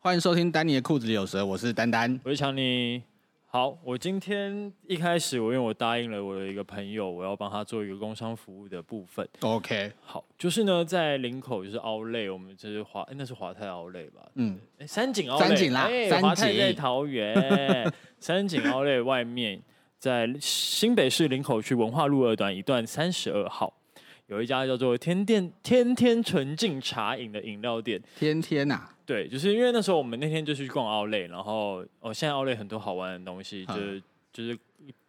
欢迎收听丹尼的裤子里有蛇，我是丹丹，我是强尼。好，我今天一开始，我因为我答应了我的一个朋友，我要帮他做一个工商服务的部分。OK，好，就是呢，在林口就是奥莱，我们就是华，哎，那是华泰奥莱吧？嗯，哎，三井奥莱，三井啦，哎，华泰在桃园，三井奥莱外面，在新北市林口区文化路二段一段三十二号，有一家叫做天店天天纯净茶饮的饮料店。天天呐、啊。对，就是因为那时候我们那天就去逛奥莱，然后哦，现在奥莱很多好玩的东西，就是就是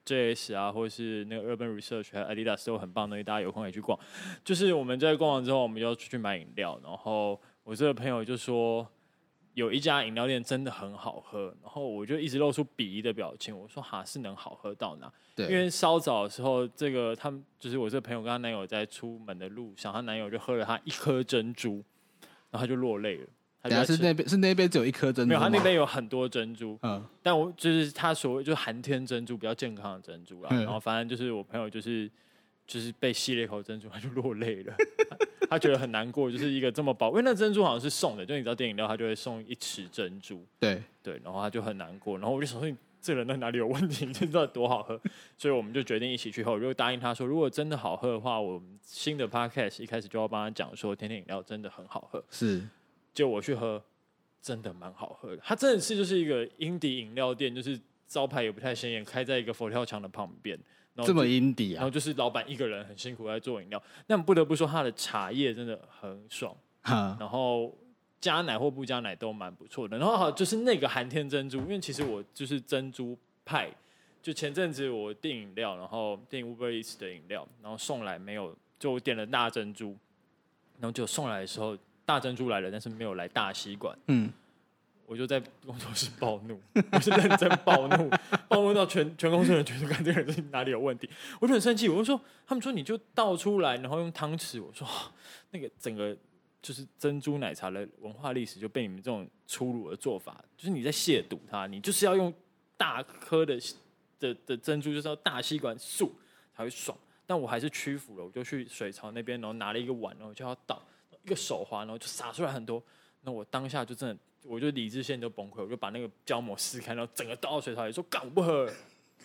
JS 啊，或者是那个 Urban Research 还有 Adidas 都很棒的东西，大家有空也去逛。就是我们在逛完之后，我们就要出去买饮料，然后我这个朋友就说有一家饮料店真的很好喝，然后我就一直露出鄙夷的表情，我说哈是能好喝到哪？对，因为稍早的时候，这个他们就是我这个朋友跟她男友在出门的路上，她男友就喝了她一颗珍珠，然后他就落泪了。等下是那边是那边只有一颗珍珠，没有，他那边有很多珍珠。嗯，但我就是他所谓就是寒天珍珠比较健康的珍珠啊。然后反正就是我朋友就是就是被吸了一口珍珠，他就落泪了他。他觉得很难过，就是一个这么宝，因为那珍珠好像是送的，就你知道电影料他就会送一池珍珠。对对，然后他就很难过。然后我就想说，你这人在哪里有问题？你知道多好喝？所以我们就决定一起去喝。如果答应他说，如果真的好喝的话，我们新的 podcast 一开始就要帮他讲说，天天饮料真的很好喝。是。就我去喝，真的蛮好喝的。它真的是就是一个 indie 饮料店，就是招牌也不太显眼，开在一个佛跳墙的旁边。这么 indie 啊！然后就是老板一个人很辛苦在做饮料。但不得不说，他的茶叶真的很爽。哈然后加奶或不加奶都蛮不错的。然后好就是那个寒天珍珠，因为其实我就是珍珠派。就前阵子我订饮料，然后订 Uber Eats 的饮料，然后送来没有，就我点了大珍珠，然后就送来的时候。大珍珠来了，但是没有来大吸管。嗯，我就在工作室暴怒，我是认真暴怒，暴怒到全全公司人觉得，看这个人哪里有问题，我就很生气。我就说，他们说你就倒出来，然后用汤匙。我说，那个整个就是珍珠奶茶的文化历史就被你们这种粗鲁的做法，就是你在亵渎它。你就是要用大颗的的的珍珠，就是要大吸管漱才会爽。但我还是屈服了，我就去水槽那边，然后拿了一个碗，然后就要倒。一个手滑，然后就洒出来很多。那我当下就真的，我就理智线就崩溃，我就把那个胶膜撕开，然后整个倒到水槽里，说干我不喝了。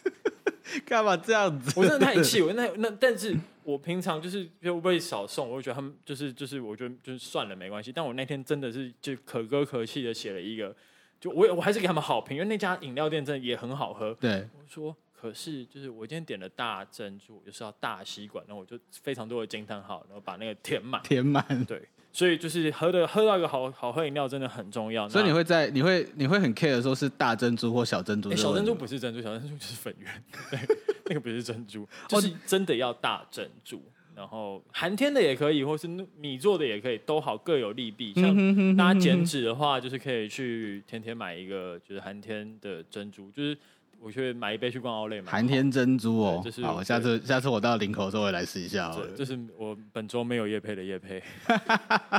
干嘛这样子？我真的太气我那那，但是我平常就是就会少送，我就觉得他们就是就是，我觉得就是算了没关系。但我那天真的是就可歌可泣的写了一个，就我我还是给他们好评，因为那家饮料店真的也很好喝。对，我说可是就是我今天点了大珍珠，就是要大吸管，然后我就非常多的惊叹号，然后把那个填满，填满，对。所以就是喝的喝到一个好好喝饮料真的很重要。所以你会在你会你会很 care 的时候是大珍珠或小珍珠？小珍珠不是珍珠，小珍珠就是粉圆。对，那个不是珍珠，就是真的要大珍珠。然后寒天的也可以，或是米做的也可以，都好各有利弊。像大家减脂的话，就是可以去天天买一个，就是寒天的珍珠，就是。我去买一杯去逛奥莱嘛。寒天珍珠哦，就是好，下次下次我到林口的时候也来试一下哦。这是我本周没有夜配的夜配。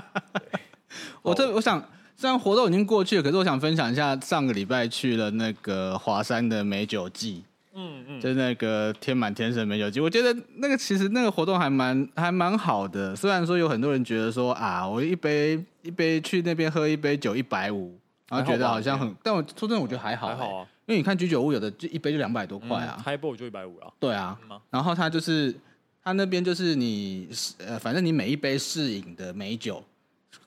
我特我想，虽然活动已经过去了，可是我想分享一下上个礼拜去了那个华山的美酒季。嗯嗯，就是那个天满天神美酒季，我觉得那个其实那个活动还蛮还蛮好的。虽然说有很多人觉得说啊，我一杯一杯去那边喝一杯酒一百五，然后觉得好像很，但我说真的，我觉得还好，欸，还好啊。因为你看居酒屋有的就一杯就两百多块啊，Highball 就一百五了。对啊，然后他就是他那边就是你呃，反正你每一杯试饮的美酒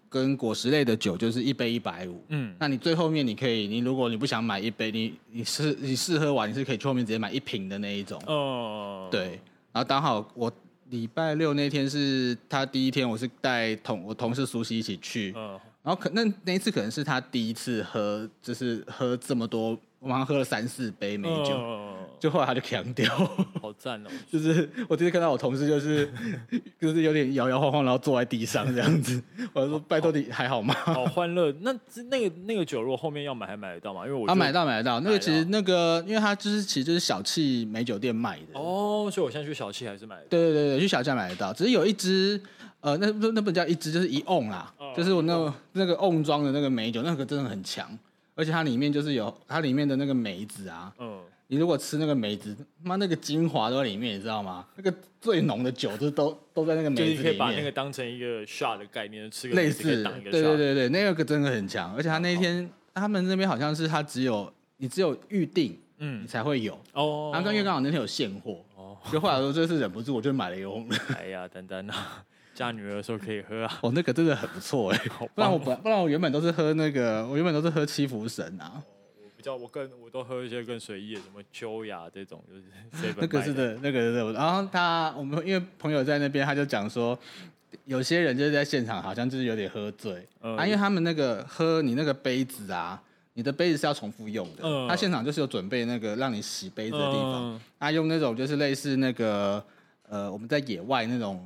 跟果实类的酒就是一杯一百五。嗯，那你最后面你可以，你如果你不想买一杯，你你试你试喝完你是可以去后面直接买一瓶的那一种。哦，对。然后刚好我礼拜六那天是他第一天，我是带同我同事苏西一起去。嗯，然后可那那一次可能是他第一次喝，就是喝这么多。我马上喝了三四杯美酒，嗯、就后来他就强调，好赞哦！就是我今天看到我同事，就是就是有点摇摇晃晃，然后坐在地上这样子。我就说：“拜托你还好吗？”好欢乐。那那个那个酒，如果后面要买，还买得到吗？因为我他、啊、买到买得到。那个其实那个，因为他就是其实就是小气美酒店卖的哦，所以我现在去小气还是买得到。对对对对，去小气买得到。只是有一支呃，那不那不叫一支，就是一瓮啦，哦、就是我那个、那个瓮装的那个美酒，那个真的很强。而且它里面就是有它里面的那个梅子啊，嗯，你如果吃那个梅子，妈那个精华都在里面，你知道吗？那个最浓的酒就都都在那个梅子里面。就是可以把那个当成一个 shot 的概念吃个。类似，对对对对，那个真的很强。而且他那天他们那边好像是他只有你只有预定，嗯，你才会有哦。然后刚因为刚好那天有现货，哦，就后来说这次忍不住，我就买了一瓮。哎呀，丹丹啊，嫁女儿的时候可以喝啊。哦，那个真的很不错哎，不然我本不然我原本都是喝那个，我原本都是喝七福神啊。比较我更我都喝一些更随意的，什么秋雅这种，就是那个是的，那个是的。然后他我们因为朋友在那边，他就讲说，有些人就是在现场好像就是有点喝醉，嗯、啊，因为他们那个喝你那个杯子啊，你的杯子是要重复用的，嗯、他现场就是有准备那个让你洗杯子的地方，嗯、他用那种就是类似那个呃我们在野外那种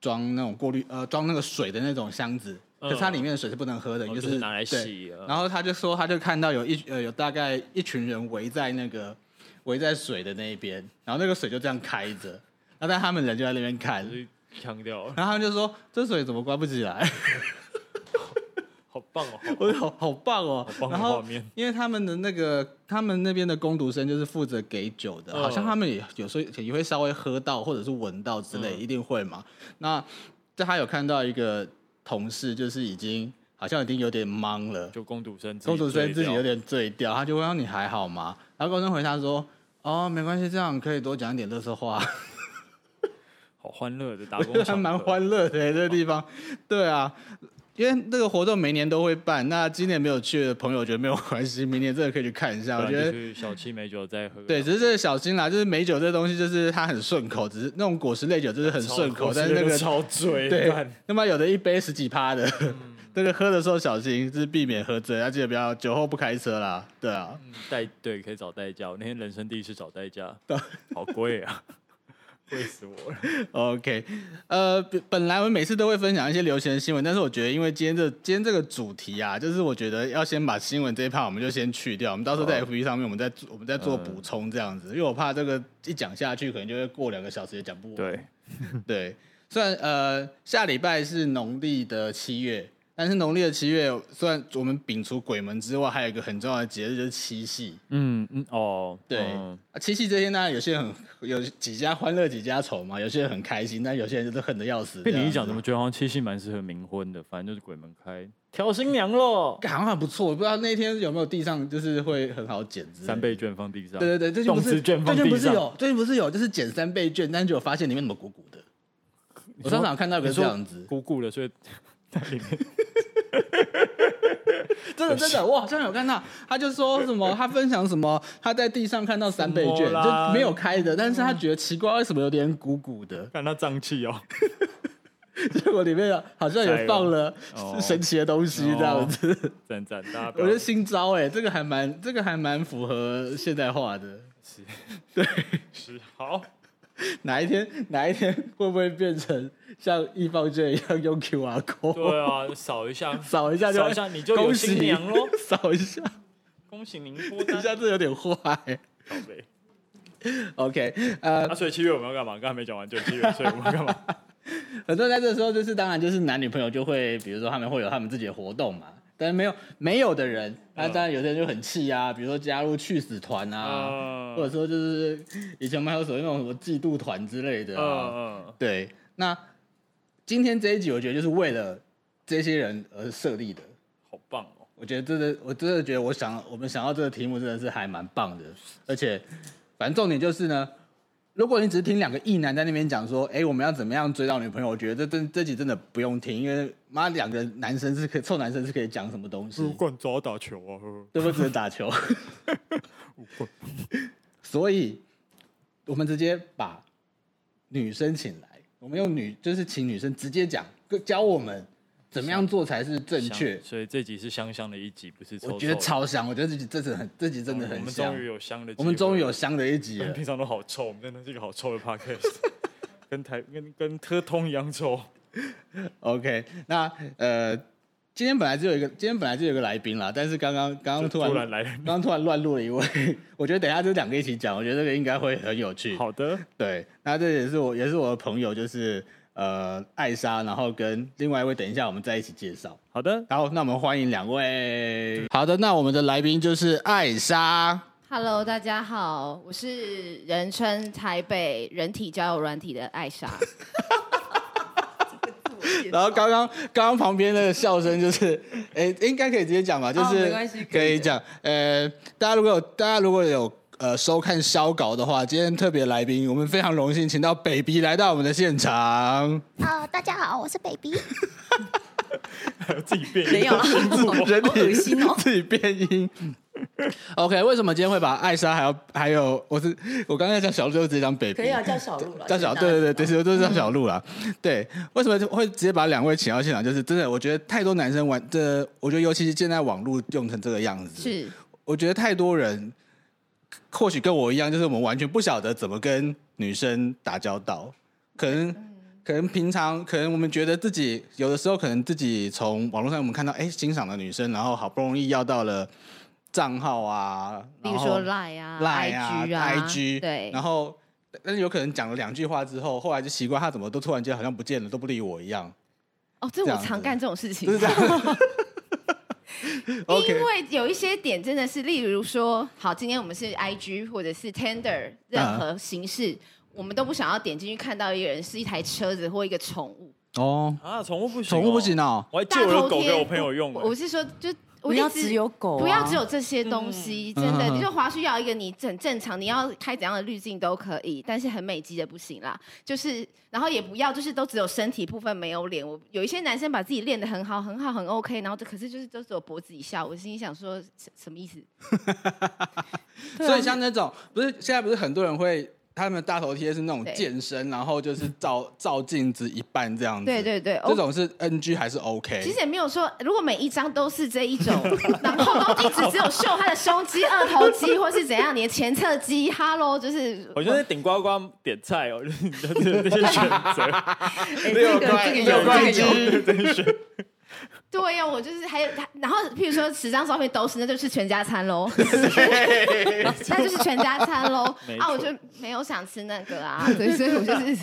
装那种过滤呃装那个水的那种箱子。可是它里面的水是不能喝的，就是、就是拿来洗。然后他就说，他就看到有一呃有大概一群人围在那个围在水的那一边，然后那个水就这样开着，然后但他们人就在那边看，呛掉了。然后他们就说，这水怎么关不起来？好棒哦！我好好棒哦！好棒的画面。因为他们的那个他们那边的工读生就是负责给酒的，好像他们也有时候也会稍微喝到或者是闻到之类，嗯、一定会嘛。那在他有看到一个。同事就是已经好像已经有点懵了，就工读生，工读生自己有点醉掉，他就问你还好吗？然后工读生回答说：“哦，没关系，这样可以多讲一点垃圾话。”好欢乐的打工，还蛮欢乐的这个地方。对啊。因为那个活动每年都会办，那今年没有去的朋友，我觉得没有关系，明年真的可以去看一下。我觉得小七美酒再喝。对，只是这个小心啦，就是美酒这东西，就是它很顺口，只是那种果实类酒就是很顺口，但是那个超醉。对，那么有的一杯十几趴的，这个喝的时候小心，就是避免喝醉，要记得不要酒后不开车啦。对啊，代对可以找代驾，我那天人生第一次找代驾，好贵啊。贵死我了。OK，呃，本来我们每次都会分享一些流行的新闻，但是我觉得，因为今天这今天这个主题啊，就是我觉得要先把新闻这一趴我们就先去掉，我们到时候在 FB 上面我们再我们再做补充这样子，因为我怕这个一讲下去，可能就会过两个小时也讲不完。对，对，虽然呃下礼拜是农历的七月。但是农历的七月，虽然我们摒除鬼门之外，还有一个很重要的节日就是七夕。嗯嗯哦，对，嗯、七夕这天呢，有些人很有几家欢乐几家愁嘛，有些人很开心，但有些人就是恨得要死。被你一讲，怎么觉得好像七夕蛮适合冥婚的？反正就是鬼门开，挑新娘喽。好像还不错，不知道那天有没有地上就是会很好捡。三倍券放地上。对对对，最近不是最近不是有最近不是有就是捡三倍券，但是就发现里面怎么鼓鼓的。我上场看到个这样子，鼓鼓的，所以在里面。真的真的，我好像有看到，他就说什么，他分享什么，他在地上看到三倍券，就没有开的，但是他觉得奇怪，为什么有点鼓鼓的？看他胀气哦，结果里面好像也放了神奇的东西，这样子，赞赞，我觉得新招哎，这个还蛮，这个还蛮符合现代化的，是，对，是好。哪一天哪一天会不会变成像易放券一样用 QR code？对啊，扫一下，扫一下就，扫一下你就有新娘喽。扫一下，恭喜您。等一下，这有点坏。宝贝，OK，呃，那所以七月我们要干嘛？刚才没讲完，就七月，所以我们要干嘛？很多人在这时候就是，当然就是男女朋友就会，比如说他们会有他们自己的活动嘛。但是没有没有的人，那当然有些人就很气啊，比如说加入去死团啊，或者说就是以前我们还有所谓那种什么嫉妒团之类的啊。对，那今天这一集我觉得就是为了这些人而设立的，好棒哦！我觉得真的，我真的觉得我想我们想到这个题目真的是还蛮棒的，而且反正重点就是呢。如果你只是听两个异男在那边讲说，哎、欸，我们要怎么样追到女朋友？我觉得这这这集真的不用听，因为妈两个男生是可以臭男生是可以讲什么东西？不管找打球啊，对不对？只能打球。所以，我们直接把女生请来，我们用女就是请女生直接讲，教我们。怎么样做才是正确？所以这集是香香的一集，不是臭臭？我觉得超香，我觉得这集这集很，这集真的很香。我们终于有香的，我们终于有香的一集了。平常都好臭，我们真的是一个好臭的 podcast，跟台跟跟特通一样臭。OK，那呃，今天本来就有一个，今天本来就有一个来宾啦，但是刚刚刚刚突然，突然来，刚刚突然乱入了一位。我觉得等一下就两个一起讲，我觉得这个应该会很有趣。好的，对，那这也是我也是我的朋友，就是。呃，艾莎，然后跟另外一位，等一下我们再一起介绍。好的，好，那我们欢迎两位。好的，那我们的来宾就是艾莎。Hello，大家好，我是人称台北人体交友软体的艾莎。然后刚刚刚刚旁边那个笑声就是，哎，应该可以直接讲吧？就是可以讲。呃，大家如果有大家如果有呃收看消稿的话，今天特别来宾，我们非常荣幸请到 Baby 来到我们的现场。啊、呃，大家好，我是 Baby。自己变音，没有了，人体自己变音。OK，为什么今天会把艾莎还有还有我是我刚才叫小鹿就直接讲 baby，可以啊，叫小鹿了，叫小对对对对，其实都是叫小鹿啦。嗯、对，为什么会直接把两位请到现场？就是真的，我觉得太多男生玩这，我觉得尤其是现在网络用成这个样子，是我觉得太多人或许跟我一样，就是我们完全不晓得怎么跟女生打交道，可能。嗯可能平常，可能我们觉得自己有的时候，可能自己从网络上我们看到，哎，欣赏的女生，然后好不容易要到了账号啊，比如说 Line 啊、Line 啊、IG 啊、IG，对，然后但是有可能讲了两句话之后，后来就习惯他怎么都突然间好像不见了，都不理我一样。哦，这我常干这种事情。就是这样。因为有一些点真的是，例如说，好，今天我们是 IG 或者是 Tender 任何形式。嗯我们都不想要点进去看到一个人是一台车子或一个宠物哦啊，宠物不行，宠物不行哦。我还借我的狗给我朋友用。我是说，就不要只有狗，不要只有这些东西，真的。你就滑需要一个你很正常，你要开怎样的滤镜都可以，但是很美肌的不行啦。就是，然后也不要就是都只有身体部分没有脸。我有一些男生把自己练得很好，很好，很 OK，然后这可是就是都只有脖子以下。我心里想说，什么意思？所以像那种不是现在不是很多人会。他们大头贴是那种健身，然后就是照 照镜子一半这样子。对对对，这种是 NG 还是 OK？其实也没有说，如果每一张都是这一种，然后都一直只有秀他的胸肌、二头肌，或是怎样，你的前侧肌，Hello，就是。我觉得顶呱呱点菜哦，就是这些选择。没有关，有关系。对呀、啊，我就是还有他，然后譬如说十张照片都是，那就是全家餐喽，那就是全家餐喽。啊，我就没有想吃那个啊，对，所以我就是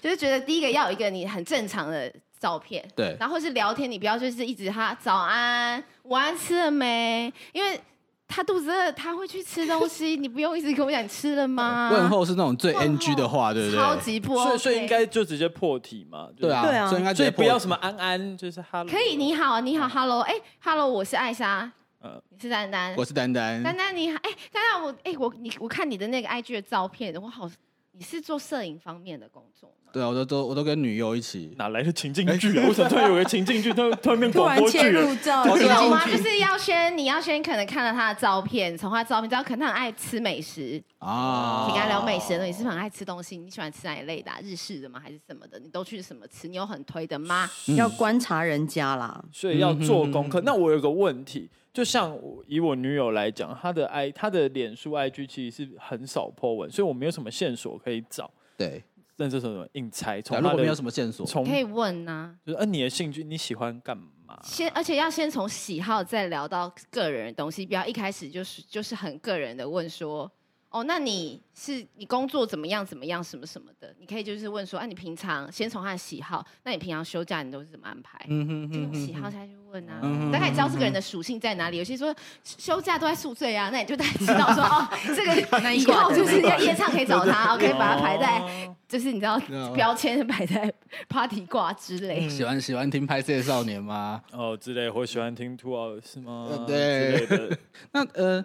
就是觉得第一个要有一个你很正常的照片，对，然后是聊天，你不要就是一直哈早安、午安吃了没，因为。他肚子饿，他会去吃东西。你不用一直跟我讲吃了吗？问候是那种最 NG 的话，对不对？超级不 OK。所以，所以应该就直接破题嘛。对啊，对啊。所以应该所以不要什么安安，就是 Hello。可以，你好，你好，Hello。哎，Hello，我是艾莎。嗯，你是丹丹。我是丹丹。丹丹，你好。哎，丹丹，我哎，我你我看你的那个 IG 的照片，我好，你是做摄影方面的工作。对啊，我都都我都跟女优一起，哪来的情境剧啊？为什么突然有个情境剧，突然 突然变广播剧了？你懂吗？就是要先，你要先可能看了他的照片，从他的照片知道可能他很爱吃美食啊。你跟他聊美食的，你是不是很爱吃东西？你喜欢吃哪一类的？日式的吗？还是什么的？你都去什么吃？你有很推的吗？要观察人家啦，所以要做功课。那我有个问题，就像以我女友来讲，她的 i 她的脸书 IG 其实是很少 po 文，所以我没有什么线索可以找。对。认识什么硬猜？从如果没有什么线索，可以问呐、啊。就是，呃，你的兴趣，你喜欢干嘛？先，而且要先从喜好再聊到个人的东西，不要一开始就是就是很个人的问说。哦，那你是你工作怎么样？怎么样？什么什么的？你可以就是问说，哎、啊，你平常先从他的喜好，那你平常休假你都是怎么安排？嗯哼，就用喜好下去问啊，嗯、大概知道这个人的属性在哪里。有些说休假都在宿醉啊，那你就大概知道说，哦，这个以后就是要夜唱可以找他，OK，把他排在，就是你知道标签摆在 party 挂之类。喜欢喜欢听拍摄少年吗？哦，之类，或喜欢听 Two Hours 是吗？对，那呃。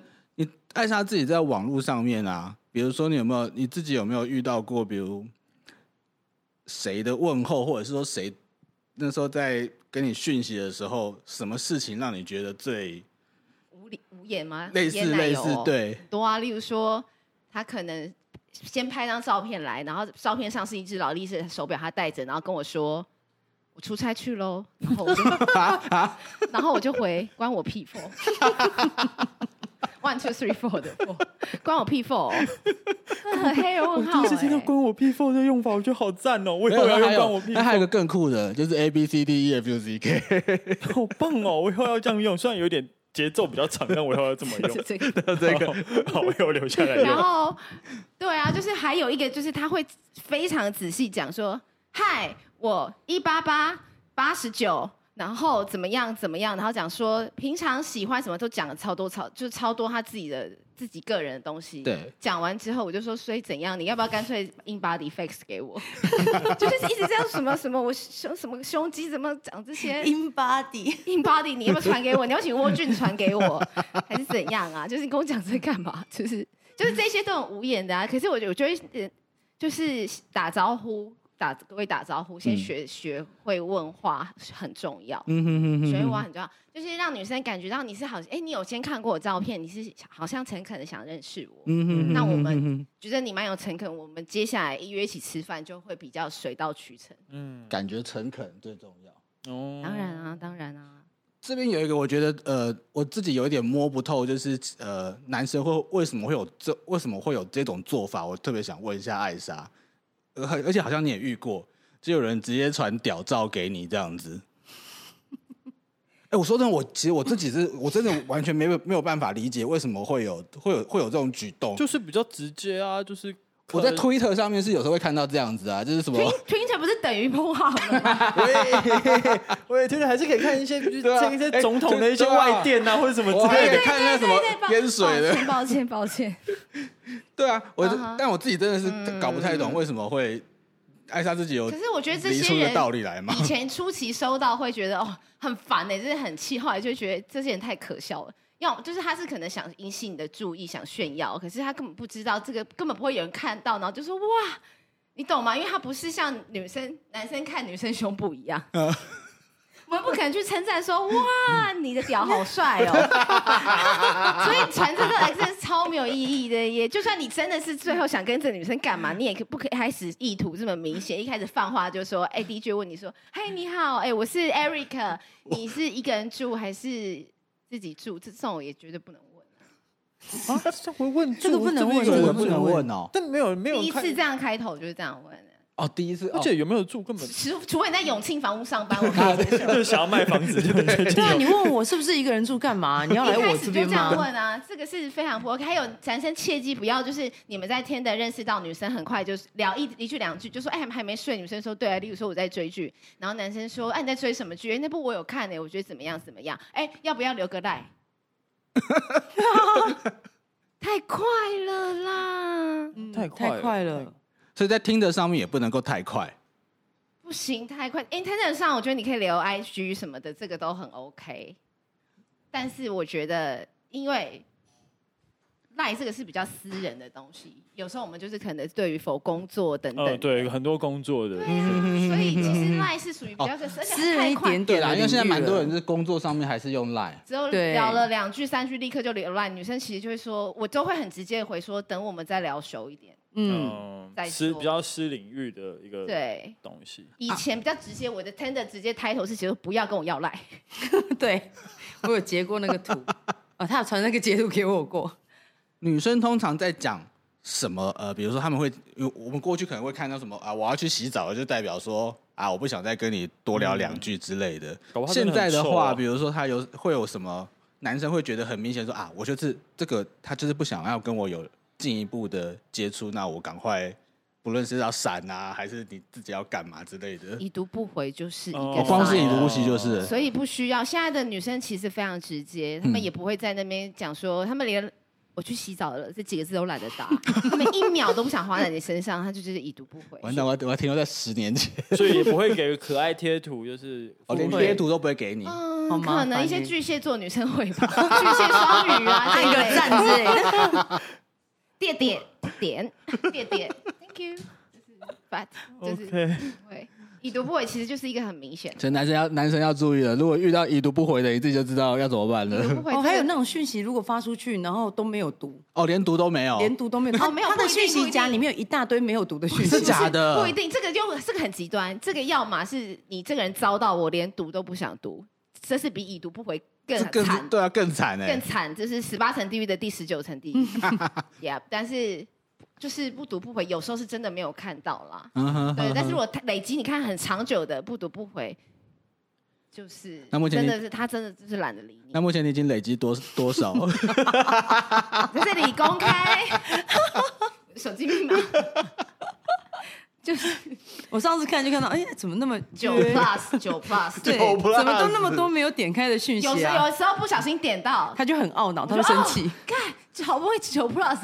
艾莎自己在网络上面啊，比如说你有没有你自己有没有遇到过，比如谁的问候，或者是说谁那时候在跟你讯息的时候，什么事情让你觉得最无理无言吗？类似类似对多啊，例如说他可能先拍张照片来，然后照片上是一只劳力士手表，他戴着，然后跟我说我出差去喽，然后我就然后我就回关我屁事。One two three four 的 four，关我屁 four，黑人问号。我第一次听到关我屁 four 的用法，我觉得好赞哦！我以后要用关我屁。那还有个更酷的，就是 A B C D E F U Z K，好棒哦！我以后要这样用，虽然有点节奏比较长，但我以后要这么用。这个，这个，好，我以后留下来。然后，对啊，就是还有一个，就是他会非常仔细讲说，嗨，我一八八八十九。然后怎么样怎么样，然后讲说平常喜欢什么都讲了超多超，就是超多他自己的自己个人的东西。对，讲完之后我就说，所以怎样？你要不要干脆 in body fix 给我？就是一直这样什么什么，我胸什么胸肌怎么讲这些 in body in body，你要不要传给我？你要请沃俊传给我，还是怎样啊？就是你跟我讲这干嘛？就是就是这些都很无言的啊。可是我我觉得，就是打招呼。打各位打招呼，先学、嗯、学会问话很重要。嗯哼哼哼，学会问话很重要，就是让女生感觉到你是好，哎、欸，你有先看过我照片，你是好像诚恳的想认识我。嗯哼，哼，哼，那我们觉得你蛮有诚恳，我们接下来约一起吃饭就会比较水到渠成。嗯，感觉诚恳最重要。哦，当然啊，当然啊。这边有一个，我觉得呃，我自己有一点摸不透，就是呃，男生会为什么会有这为什么会有这种做法？我特别想问一下艾莎。而而且好像你也遇过，就有人直接传屌照给你这样子。哎，我说真的，我其实我自己是，我真的完全没有没有办法理解为什么会有会有会有这种举动，就是比较直接啊，就是我在推特上面是有时候会看到这样子啊，就是什么推特不是等于不好吗？我也我也觉得还是可以看一些，就是 一些总统的一些外电啊，或者什么之类的，看那什么淹水的。抱歉，抱歉。对啊，我、uh huh. 但我自己真的是搞不太懂为什么会艾莎自己有，可是我觉得这些人道理来嘛。以前初期收到会觉得哦很烦呢，就是很气，后来就觉得这些人太可笑了。要就是他是可能想引起你的注意，想炫耀，可是他根本不知道这个根本不会有人看到，然后就说哇，你懂吗？因为他不是像女生男生看女生胸部一样。Uh. 我们不可能去称赞说哇，你的屌好帅哦，所以传这个来真是超没有意义的。耶就算你真的是最后想跟这个女生干嘛，你也可不可以开始意图这么明显？一开始放话就说，哎，DJ 问你说，嘿，你好，哎，我是 Eric，你是一个人住还是自己住？这种也绝对不能问啊。这会问这个不能问，这个不能问哦。但没有没有第一次这样开头就是这样问。哦，第一次，而且有没有住根本，除除非你在永庆房屋上班，我可以接受。就是想要卖房子，对对？对啊，你问我是不是一个人住干嘛？你要来我这边吗？就这样问啊，这个是非常不 OK。还有男生切记不要，就是你们在 Tinder 认识到女生，很快就是聊一一句两句，就说哎还没睡。女生说对啊，例如说我在追剧，然后男生说哎你在追什么剧？哎那部我有看呢，我觉得怎么样怎么样？哎要不要留个赖？太快了啦！太太快了，所以在 Tinder 上面也不能够太快。不行，太快。Internet 上，我觉得你可以留 IG 什么的，这个都很 OK。但是我觉得，因为。赖这个是比较私人的东西，有时候我们就是可能对于否工作等等，对很多工作的，所以其实赖是属于比较私人一点点啦。因为现在蛮多人是工作上面还是用赖，只有聊了两句三句立刻就留赖。女生其实就会说，我都会很直接回说，等我们再聊熟一点，嗯，私比较私领域的一个对东西。以前比较直接，我的 tender 直接 title 是写说不要跟我要赖，对我有截过那个图，哦，他有传那个截图给我过。女生通常在讲什么？呃，比如说他们会，我们过去可能会看到什么啊？我要去洗澡了，就代表说啊，我不想再跟你多聊两句之类的。嗯、现在的话，啊、比如说他有会有什么男生会觉得很明显说啊，我就是这个，他就是不想要跟我有进一步的接触，那我赶快，不论是要闪啊，还是你自己要干嘛之类的，已读不回就是一个、哦，光是已读不回就是，所以不需要。现在的女生其实非常直接，她们也不会在那边讲说，她们连。我去洗澡了，这几个字都懒得打，他们一秒都不想花在你身上，她就就是已读不回。完蛋，我我还停留在十年前，所以也不会给可爱贴图，就是 哦，连贴图都不会给你。嗯，可能一些巨蟹座女生会吧，巨蟹双鱼啊，按个赞之类的，点。点。点点。点，Thank you，就是 but 就是会。已读不回其实就是一个很明显，所以男生要男生要注意了，如果遇到已读不回的，你自己就知道要怎么办了。哦，还有那种讯息，如果发出去然后都没有读，哦，连读都没有，连读都没有，哦，没有，他的讯息夹里面有一大堆没有读的讯息，是假的，不一定，这个就这个很极端，这个要么是你这个人遭到我连读都不想读，这是比已读不回更惨，对啊，更惨哎，更惨，这是十八层地狱的第十九层地狱，Yeah，但是。就是不读不回，有时候是真的没有看到啦。对，但是如果累积，你看很长久的不读不回，就是那目前真的是他真的就是懒得理你。那目前你已经累积多多少？在这里公开 手机密码。就是我上次看就看到，哎呀，怎么那么九 plus 九 plus，对，怎么都那么多没有点开的讯息啊？有时有时候不小心点到，他就很懊恼，他就生气。看，好不容易九 plus，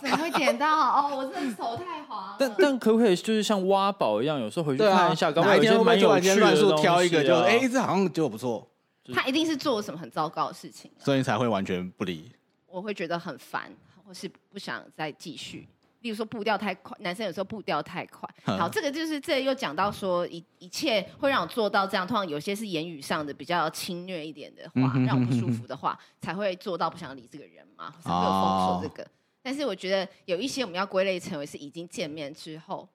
怎么会点到？哦，我真的手太滑。但但可不可以就是像挖宝一样，有时候回去看一下，哪一天蛮有趣的乱数挑一个，就哎，这好像结果不错。他一定是做了什么很糟糕的事情，所以才会完全不理。我会觉得很烦，或是不想再继续。例如说步调太快，男生有时候步调太快。好，这个就是这又讲到说一一切会让我做到这样，通常有些是言语上的比较侵略一点的话，让我不舒服的话，才会做到不想理这个人嘛，才会有封锁这个。哦、但是我觉得有一些我们要归类成为是已经见面之后，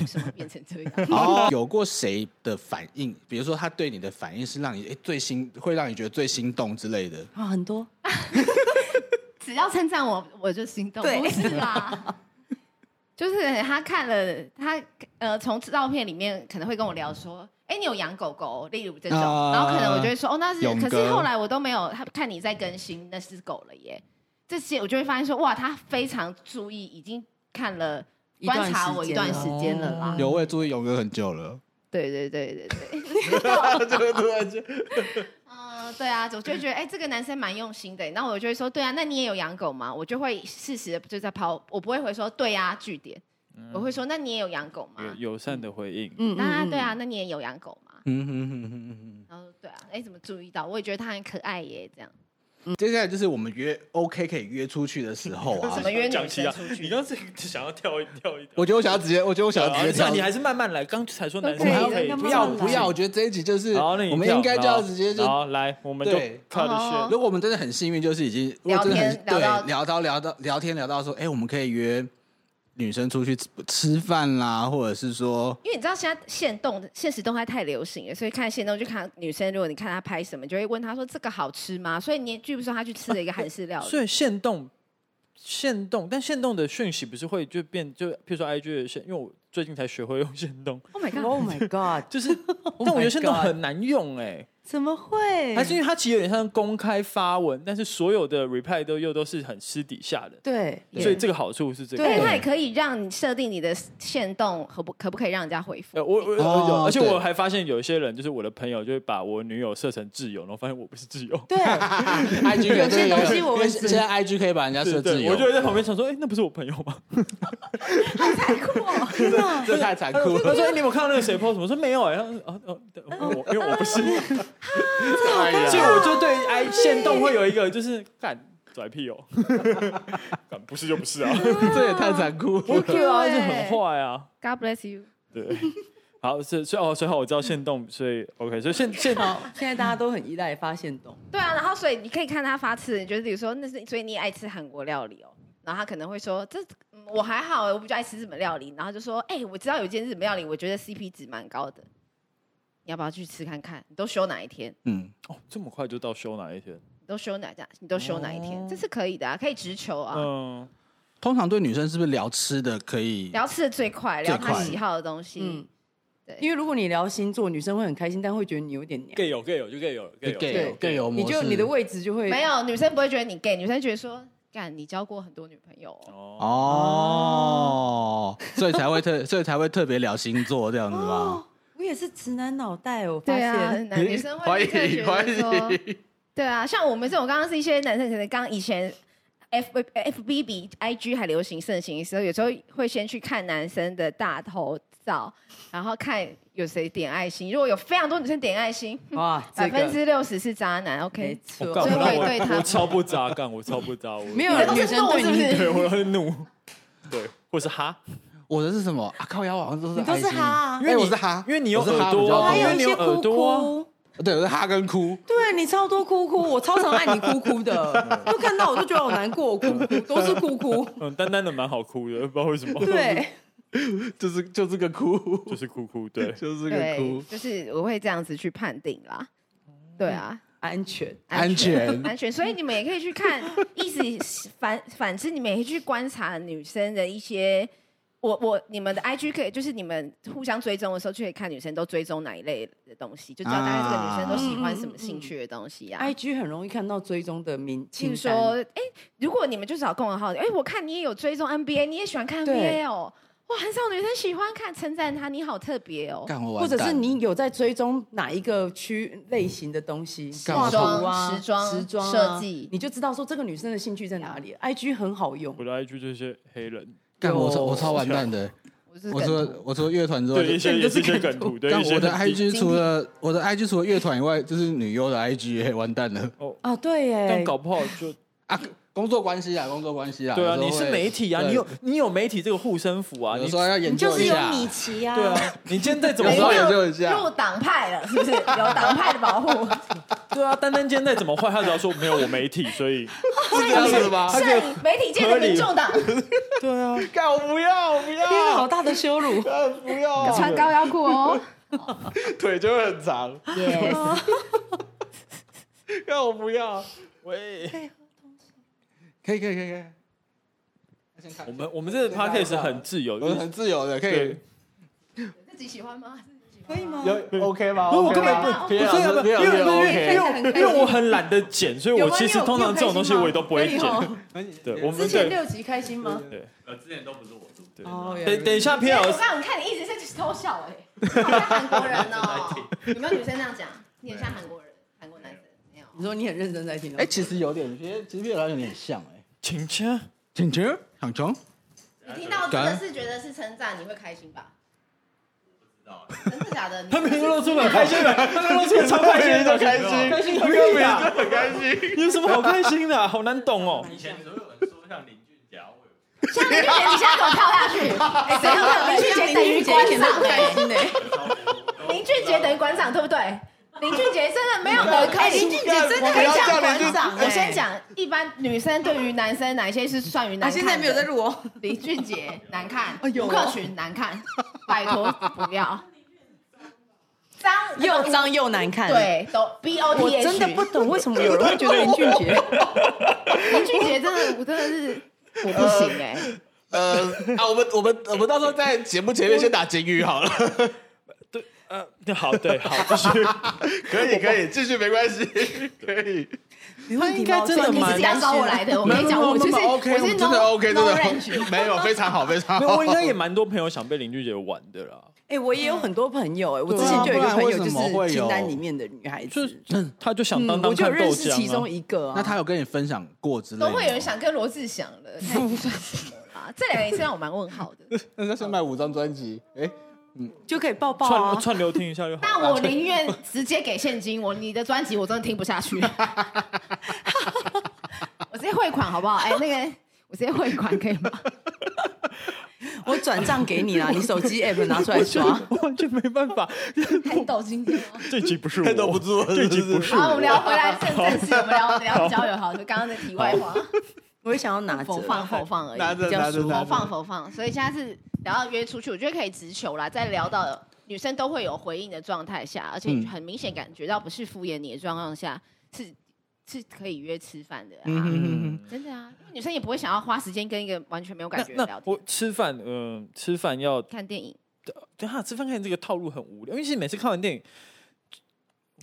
为什么变成这样？哦、有过谁的反应？比如说他对你的反应是让你哎最心，会让你觉得最心动之类的啊、哦，很多。只要称赞我，我就心动。对不是啦。就是他看了他呃，从照片里面可能会跟我聊说，哎、欸，你有养狗狗，例如这种，呃、然后可能我就会说，哦，那是，可是后来我都没有，他看你在更新，那是狗了耶。这些我就会发现说，哇，他非常注意，已经看了观察我一段时间了啦。有，我也注意勇哥很久了。对对对对对。这个突然间。对啊，我就觉得哎，这个男生蛮用心的。然后我就会说，对啊，那你也有养狗吗？我就会适时的就在抛，我不会回说对啊据点，嗯、我会说，那你也有养狗吗？友善的回应。嗯，那对啊，那你也有养狗吗？嗯哼哼哼哼哼。然后对啊，哎，怎么注意到？我也觉得他很可爱耶，这样。接下来就是我们约 OK 可以约出去的时候啊。怎么约女生出去？你刚刚是想要跳一跳一跳？我觉得我想要直接，我觉得我想要直接跳。你还是慢慢来。刚才说男生可以，不要不要。我觉得这一集就是，我们应该就要直接就好来，我们就靠着学。如果我们真的很幸运，就是已经聊天对聊到聊到聊天聊到说，哎，我们可以约。女生出去吃饭啦，或者是说，因为你知道现在现动、现实动态太流行了，所以看现动就看女生。如果你看她拍什么，就会问她说：“这个好吃吗？”所以你据不说她去吃了一个韩式料理。所以现动、现动，但现动的讯息不是会就变就，譬如说 IG 的现，因为我最近才学会用现动。Oh my god！Oh my god！就是，但我觉得现动很难用哎、欸。怎么会？还是因为它其实有点像公开发文，但是所有的 reply 都又都是很私底下的。对，所以这个好处是这个。对，它也可以让你设定你的限动，可不可不可以让人家回复？我我而且我还发现有一些人，就是我的朋友，就会把我女友设成挚友，然后发现我不是挚友。对，IG 有些东西我们现在 IG 可以把人家设挚友。我就会在旁边想说，哎，那不是我朋友吗？太残酷了，这太残酷了。他说，哎，你有没有看到那个谁 post？我说没有哎，啊啊，我因为我不是。所以我就对哎限动会有一个就是干拽屁哦，干不是就不是啊，这也太残酷了，不 Q 啊，就很坏啊。God bless you。对，好，所以所以哦，所以好，我知道限动，所以 OK，所以现现现在大家都很依赖发现动。对啊，然后所以你可以看他发吃，就是比如说那是所以你也爱吃韩国料理哦，然后他可能会说这我还好，我比较爱吃日本料理，然后就说哎，我知道有一间日本料理，我觉得 CP 值蛮高的。你要不要去吃看看？你都休哪一天？嗯，哦，这么快就到休哪一天？你都休哪家？你都休哪一天？哦、这是可以的啊，可以直球啊。嗯，通常对女生是不是聊吃的可以？聊吃的最快，聊她喜好的东西。嗯，对，因为如果你聊星座，女生会很开心，但会觉得你有点娘。gay 有 gay 有就 gay 有 gay 有 gay 有 gay 有，你就你的位置就会没有女生不会觉得你 gay，女生觉得说干你交过很多女朋友哦，哦，所以才会特所以才会特别聊星座这样子吗？哦我也是直男脑袋，我发现，对啊，男女生会特别觉得说，对啊，像我们这种刚刚是一些男生，可能刚以前 F F B 比 I G 还流行盛行的时候，有时候会先去看男生的大头照，然后看有谁点爱心。如果有非常多女生点爱心，哇，百分之六十是渣男。OK，所以我对他，我超不渣，干我超不渣，我没有女生对你，对我很怒，对，或是哈。我的是什么啊？靠腰好像都是。你都是哈，因为我是哈，因为你有耳朵，还有一些哭哭。对，我是哈跟哭。对，你超多哭哭，我超常爱你哭哭的，都看到我都觉得好难过，哭哭都是哭哭。嗯，单单的蛮好哭的，不知道为什么。对，就是就是个哭，就是哭哭，对，就是个哭，就是我会这样子去判定啦。对啊，安全，安全，安全。所以你们也可以去看，意思反反之，你们也可以去观察女生的一些。我我你们的 IG 可以，就是你们互相追踪的时候，就可以看女生都追踪哪一类的东西，就知道大概这个女生都喜欢什么兴趣的东西啊。IG 很容易看到追踪的名，听说，哎，如果你们就找共同好友，哎，我看你也有追踪 NBA，你也喜欢看 NBA 哦，哇，很少女生喜欢看称赞他，你好特别哦。或者是你有在追踪哪一个区类型的东西，化妆啊、时装、时装设计，你就知道说这个女生的兴趣在哪里。IG 很好用，我的 IG 就是黑人。干我超我超完蛋的。我说我说乐团之外，对一些也是梗图。但我的 IG 除了我的 IG 除了乐团以外，就是女优的 IG，也完蛋了。哦啊，对耶，但搞不好就啊。工作关系啊，工作关系啊。对啊，你是媒体啊，你有你有媒体这个护身符啊。你说要研究一下，就是有米奇啊。对啊，你今天再怎么说研究一下，入党派了是不是？有党派的保护。对啊，丹丹今天再怎么坏，他只要说没有我媒体，所以是这样子吗？是媒体界的民众党。对啊，干我不要，我不要，天，好大的羞辱。不要，穿高腰裤哦，腿就会很长。Yes。干我不要，喂。可以可以可以可以，先看。我们我们这个 podcast 很自由，很自由的，可以。自己喜欢吗？可以吗？有 OK 吗？我根本不，不是，因为因为因为我很懒得剪，所以我其实通常这种东西我也都不会剪。对，我们之前六集开心吗？对，呃，之前都不是我录。对。哦。等等一下，P L。我刚刚看你一直在偷笑哎，好像 韩国人哦。有没有女生这样讲？你很像韩国人，韩国男生没有？你说你很认真在听。哎，其实有点，其实其实 P L 有点像哎。请讲，请讲，想讲。你听到真的是觉得是称赞，你会开心吧？不知道，真的假的？他没露出很开心的，他没露出超开心的，开心，开心，很开心，很开心。你有什么好开心的？好难懂哦。以前总有人说像林俊杰，我像林俊杰，你现在给我跳下去。哎，谁要林俊杰等于馆长？开心呢？林俊杰等于馆长，对不对？林俊杰真的没有人可以，林俊杰真的很像馆长。我先讲，一般女生对于男生哪些是算于难看？现在没有在录哦。林俊杰难看，吴克群难看，拜托不要。脏又脏又难看，对，都 B O T H。我真的不懂为什么有人会觉得林俊杰，林俊杰真的，我真的是我不行哎。呃啊，我们我们我们到时候在节目前面先打警语好了。呃，好，对，好，继续，可以，可以，继续，没关系，可以。他应该真的蛮，你是找我来的，我跟你讲，我就是 OK，我是真的 OK，真的 没有，非常好，非常好。我应该也蛮多朋友想被林俊杰玩的啦。哎，我也有很多朋友，哎，我之前就有一个朋友，就是清单里面的女孩子，他就想当当，我就认识其中一个。那他有跟你分享过之类的？都会有人想跟罗志祥的，他不算什么啊。这两个也是让我蛮问号的。那他先卖五张专辑，哎。嗯，就可以抱抱啊，串串流听一下就好。但我宁愿直接给现金，我你的专辑我真的听不下去。我直接汇款好不好？哎，那个我直接汇款可以吗？我转账给你啦，你手机 app 拿出来刷，完全没办法。太抖今天这集不是我，太抖不住，这集不是。好，我们聊回来正正事，我们聊聊交友，好，就刚刚的题外话。我也想要拿否放否放而已，比较舒服。否放否放，所以现在是聊到约出去，我觉得可以直球啦。在聊到女生都会有回应的状态下，而且很明显感觉到不是敷衍你的状况下，是是可以约吃饭的。嗯，真的啊，女生也不会想要花时间跟一个完全没有感觉的聊天。我吃饭，嗯，吃饭要看电影。对哈，吃饭看这个套路很无聊，因为其实每次看完电影。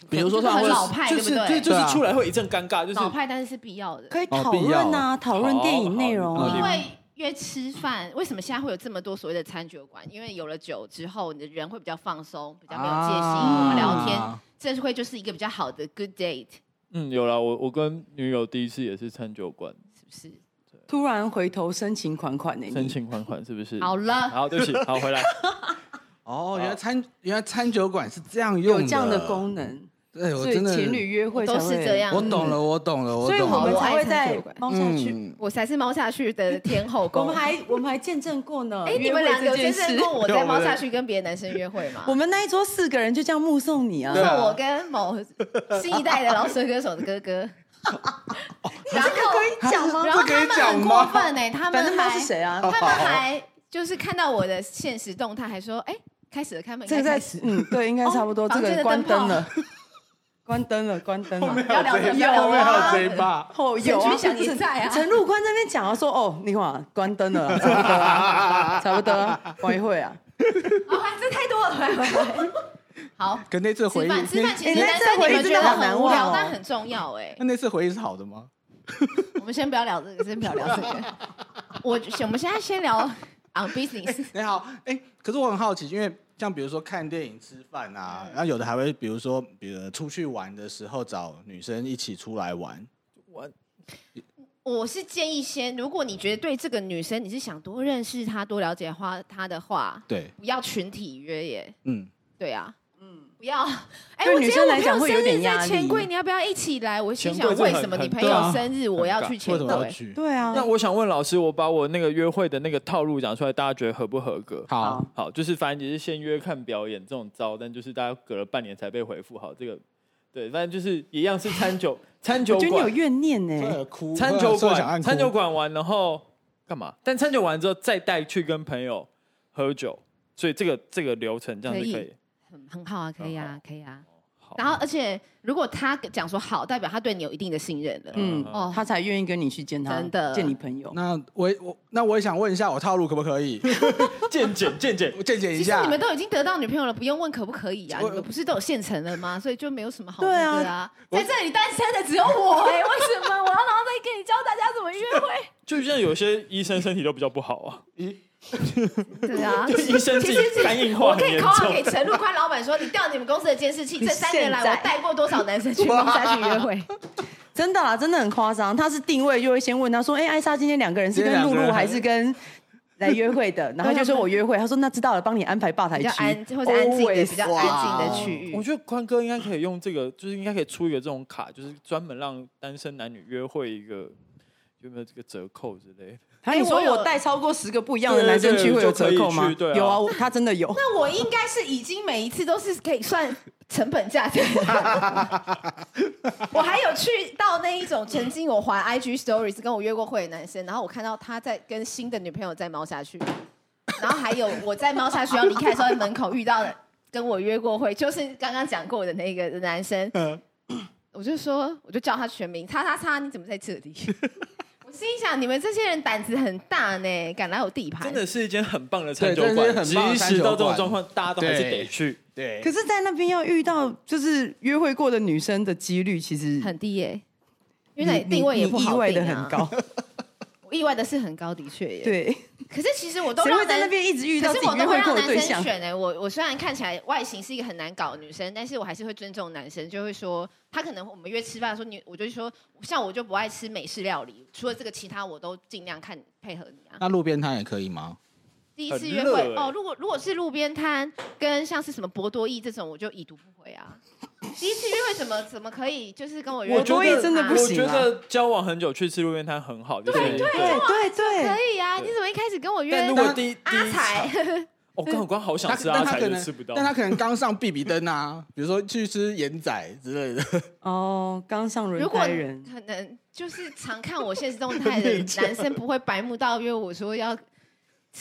比如说，他很老派，对不对？就就是出来会一阵尴尬，就是老派，但是是必要的，可以讨论啊，讨论电影内容。因为约吃饭，为什么现在会有这么多所谓的餐酒馆？因为有了酒之后，你的人会比较放松，比较没有戒心，我们聊天，这会就是一个比较好的 good date。嗯，有了，我我跟女友第一次也是餐酒馆，是不是？突然回头深情款款的，深情款款是不是？好了，好，对不起，好回来。哦，原来餐原来餐酒馆是这样用，有这样的功能。对，我真的情侣约会都是这样。我懂了，我懂了，所以我们才会在猫下去，我才是猫下去的天后宫。我们还我们还见证过呢。哎，你们两个有见证过我在猫下去跟别的男生约会吗？我们那一桌四个人就这样目送你啊，目送我跟某新一代的老舌歌手的哥哥。然 后可以讲吗？然后他们很过分哎，他们还是谁啊？他们还就是看到我的现实动态，还说哎，开始了，开门，这个在嗯，对，应该差不多，这个关灯了。关灯了，关灯了。要聊什么？后面还有这一把。哦，有啊。想你在啊。陈入宽那边讲啊，说哦，你看，关灯了，差不多，差不多，玩一会啊。啊，这太多了，好。跟那次回忆，吃饭其实男生你们觉得很无聊，但很重要哎。那那次回忆是好的吗？我们先不要聊这个，先不要聊这个。我，我们现在先聊 on business。你好，哎、欸，可是我很好奇，因为像比如说看电影、吃饭啊，嗯、然后有的还会，比如说，比如出去玩的时候找女生一起出来玩。我，我是建议先，如果你觉得对这个女生你是想多认识她、多了解她她的话，对，不要群体约耶。嗯，对啊。不要，哎，我女生来讲会有点压力。钱柜，你要不要一起来？我心想，为什么你朋友生日我要去钱柜？对啊。那我想问老师，我把我那个约会的那个套路讲出来，大家觉得合不合格？好，好，就是反正也是先约看表演这种招，但就是大家隔了半年才被回复。好，这个对，反正就是一样是餐酒 餐酒馆。我觉得你有怨念呢。餐酒馆，餐酒馆完然后干嘛？但餐酒完之后再带去跟朋友喝酒，所以这个这个流程这样子可以。很好啊，可以啊，可以啊。然后，而且如果他讲说好，代表他对你有一定的信任了。嗯，哦，他才愿意跟你去见他，真的见你朋友。那我我那我也想问一下，我套路可不可以？见见见见，见见一下。其实你们都已经得到女朋友了，不用问可不可以啊？你们不是都有现成的吗？所以就没有什么好问的啊。在这里单身的只有我哎，为什么我要然后再跟你教大家怎么约会？就像有些医生身体都比较不好啊。咦？对啊，医生自己肝硬化，我可以 call 给陈陆宽老板说，你调你们公司的监视器，这三年来我带过多少男生去公下去约会？真的啊，真的很夸张。他是定位就会先问他说，哎，艾莎今天两个人是跟露露还是跟来约会的？然后就说我约会，他说那知道了，帮你安排吧台区，或者安静的比较安静的区域。我觉得宽哥应该可以用这个，就是应该可以出一个这种卡，就是专门让单身男女约会一个。有没有这个折扣之类的？还你说我带超过十个不一样的男生去会有折扣吗？对，有啊，他真的有。那我应该是已经每一次都是可以算成本价的。我还有去到那一种曾经我滑 IG Stories 跟我约过会的男生，然后我看到他在跟新的女朋友在猫下去，然后还有我在猫下去要离开的时候，在门口遇到的跟我约过会，就是刚刚讲过的那个男生。我就说，我就叫他全名，叉叉叉，你怎么在这里？心想，你们这些人胆子很大呢，敢来我地盘，真的是一间很棒的餐酒馆。即使到这种状况，大家都还是得去。对，可是，在那边要遇到就是约会过的女生的几率其实很低耶，因为那定位也不好定啊。意外的很高。我意外的是很高，的确耶。对。可是其实我都会在那边一直遇到，可是我都会让男生选哎。我我虽然看起来外形是一个很难搞的女生，但是我还是会尊重男生，就会说他可能我们约吃饭的时候，你我就说像我就不爱吃美式料理，除了这个其他我都尽量看配合你啊。那路边摊也可以吗？第一次约会哦，如果如果是路边摊跟像是什么博多意这种，我就已读不回啊。第一次约会怎么怎么可以就是跟我约会？博多意真的不行。我觉得交往很久去吃路边摊很好，就是对对对对，可以啊。你怎么一开始跟我约？但如果第阿财，我刚好刚好想吃阿财就吃不到。但他可能刚上必比登啊，比如说去吃盐仔之类的。哦，刚上轮胎人，可能就是常看我现实动态的男生不会白目到约我说要。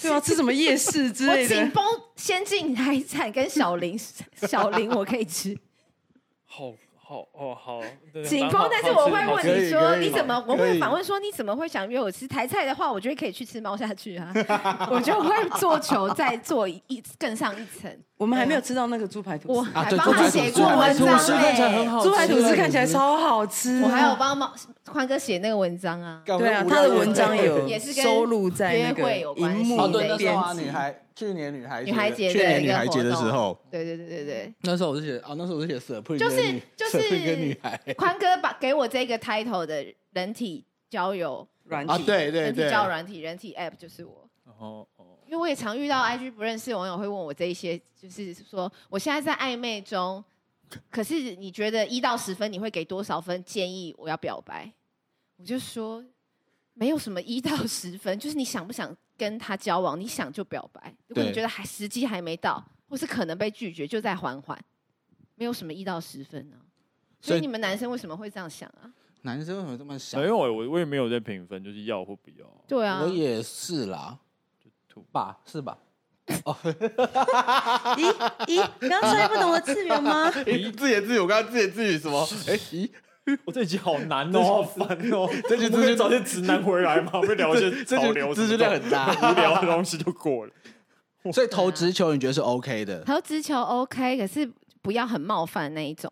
对啊，吃什么夜市之类的？紧绷先进海产跟小林，小林我可以吃。好。好哦，好。紧绷，但是我会问你说，你怎么？我会反问说，你怎么会想约我吃台菜的话？我觉得可以去吃猫下去啊。我就会做球，再做一更上一层。我们还没有吃到那个猪排吐司，我还帮他写过文章。猪排吐司看起来很好，猪排吐司看起来超好吃。我还有帮猫宽哥写那个文章啊。对啊，他的文章有也是收录在那个荧幕的边。女孩去年女孩女孩节去年女孩节的时候，对对对对对。那时候我是写啊，那时候我是写色配，就是就是一个女孩。宽哥把给我这个 title 的人体交友软体，对对对，交友软体人体 app 就是我。哦。因为我也常遇到 IG 不认识的网友会问我这一些，就是说我现在在暧昧中，可是你觉得一到十分你会给多少分建议我要表白？我就说没有什么一到十分，就是你想不想跟他交往，你想就表白。如果你觉得还时机还没到，或是可能被拒绝，就再缓缓。没有什么一到十分呢、啊。所以你们男生为什么会这样想啊？男生为什么这么想？没有，我我也没有在评分，就是要或不要。对啊，我也是啦。吧，是吧？哦，咦咦，你刚刚说不懂的次元吗？咦，自言自语，我刚刚自言自语什么？哎，咦，我这一集好难哦，好烦哦，这集直接找些直男回来嘛，会聊一些潮流，知识量很大，无聊的东西就过了。所以投直球你觉得是 OK 的？投直球 OK，可是不要很冒犯那一种，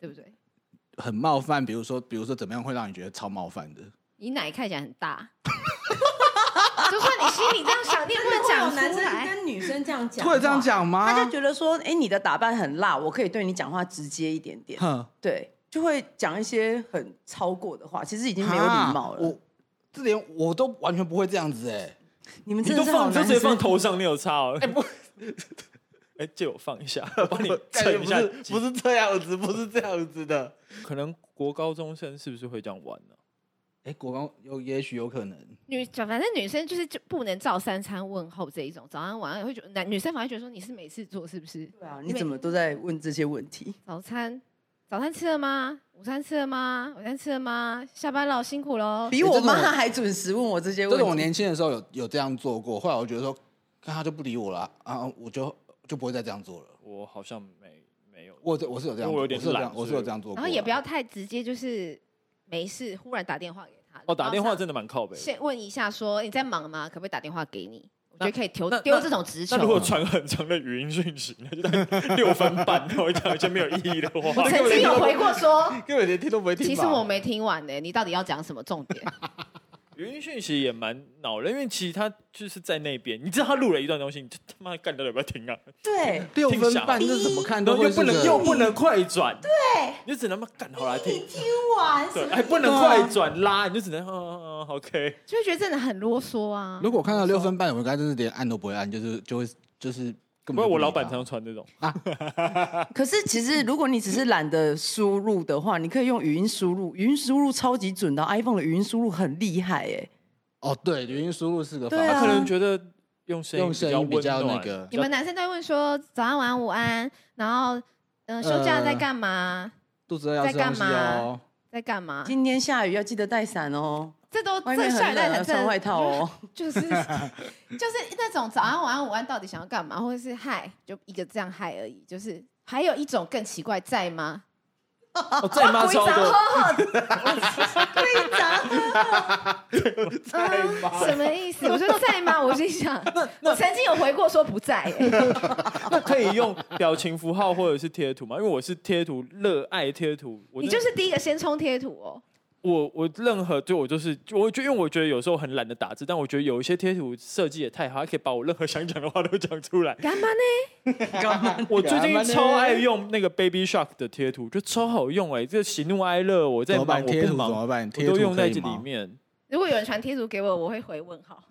对不对？很冒犯，比如说，比如说怎么样会让你觉得超冒犯的？你奶看起来很大。就算你心里这样想，你也不能讲男生。跟女生这样讲，会这样讲吗？他就觉得说，哎，你的打扮很辣，我可以对你讲话直接一点点。哼，对，就会讲一些很超过的话，其实已经没有礼貌了。我这点我都完全不会这样子哎。你们你都放，就直接放头上，你有差哦。哎不，哎借我放一下，我帮你称一下。不是这样子，不是这样子的。可能国高中生是不是会这样玩呢？哎，国光有，也许有可能。女，反正女生就是就不能照三餐问候这一种，早安晚安也会觉得男女生反而觉得说你是每次做是不是？对啊，你怎么都在问这些问题？早餐，早餐吃了吗？午餐吃了吗？晚餐吃了吗？下班了，辛苦喽。比我妈还准时问我这些问题。这是我年轻的时候有有这样做过，后来我觉得说，看他就不理我了啊，我就就不会再这样做了。我好像没没有，我我是有这样，我有点懒，我是有这样做过。然后也不要太直接，就是没事忽然打电话给他。哦，打电话真的蛮靠背。先问一下，说你在忙吗？可不可以打电话给你？我觉得可以丢丢这种直球。那如果传很长的语音讯息，那就 六分半，然后讲一些没有意义的话。我曾经有回过说，根本连听都不会听。其实我没听完呢，你到底要讲什么重点？语音讯息也蛮恼人，因为其实他就是在那边，你知道他录了一段东西，你他妈干到底要不要听啊？对，六分半这怎么看都又不能又不能快转，对，你就只能干好来听。听完，对，还不能快转拉，你就只能嗯 OK，就会觉得真的很啰嗦啊。如果我看到六分半，我应该真是连按都不会按，就是就会就是。不过我老板常常传这种啊，可是其实如果你只是懒得输入的话，你可以用语音输入，语音输入超级准的，iPhone 的语音输入很厉害哎。哦，对，语音输入是个方法。他可能觉得用声用声音比较那个。你们男生都会问说早安、晚安、午安，然后嗯，休假在干嘛？肚子饿要吃东西哦。在干嘛？今天下雨要记得带伞哦。这都外面很冷，要穿外套哦。就是就是那种早安、晚安、午安，到底想要干嘛？或者是嗨，就一个这样嗨而已。就是还有一种更奇怪，在吗？哦，在吗？超多。规则。什么意思？我说在吗？我心想，我曾经有回过说不在。那可以用表情符号或者是贴图吗？因为我是贴图热爱贴图。你就是第一个先冲贴图哦。我我任何对我就是我就因为我觉得有时候很懒得打字，但我觉得有一些贴图设计也太好，还可以把我任何想讲的话都讲出来。干嘛呢？干嘛？我最近超爱用那个 Baby Shark 的贴图，就超好用哎、欸！这喜怒哀乐，我在忙我不忙，我都用在这里面。如果有人传贴图给我，我会回问号，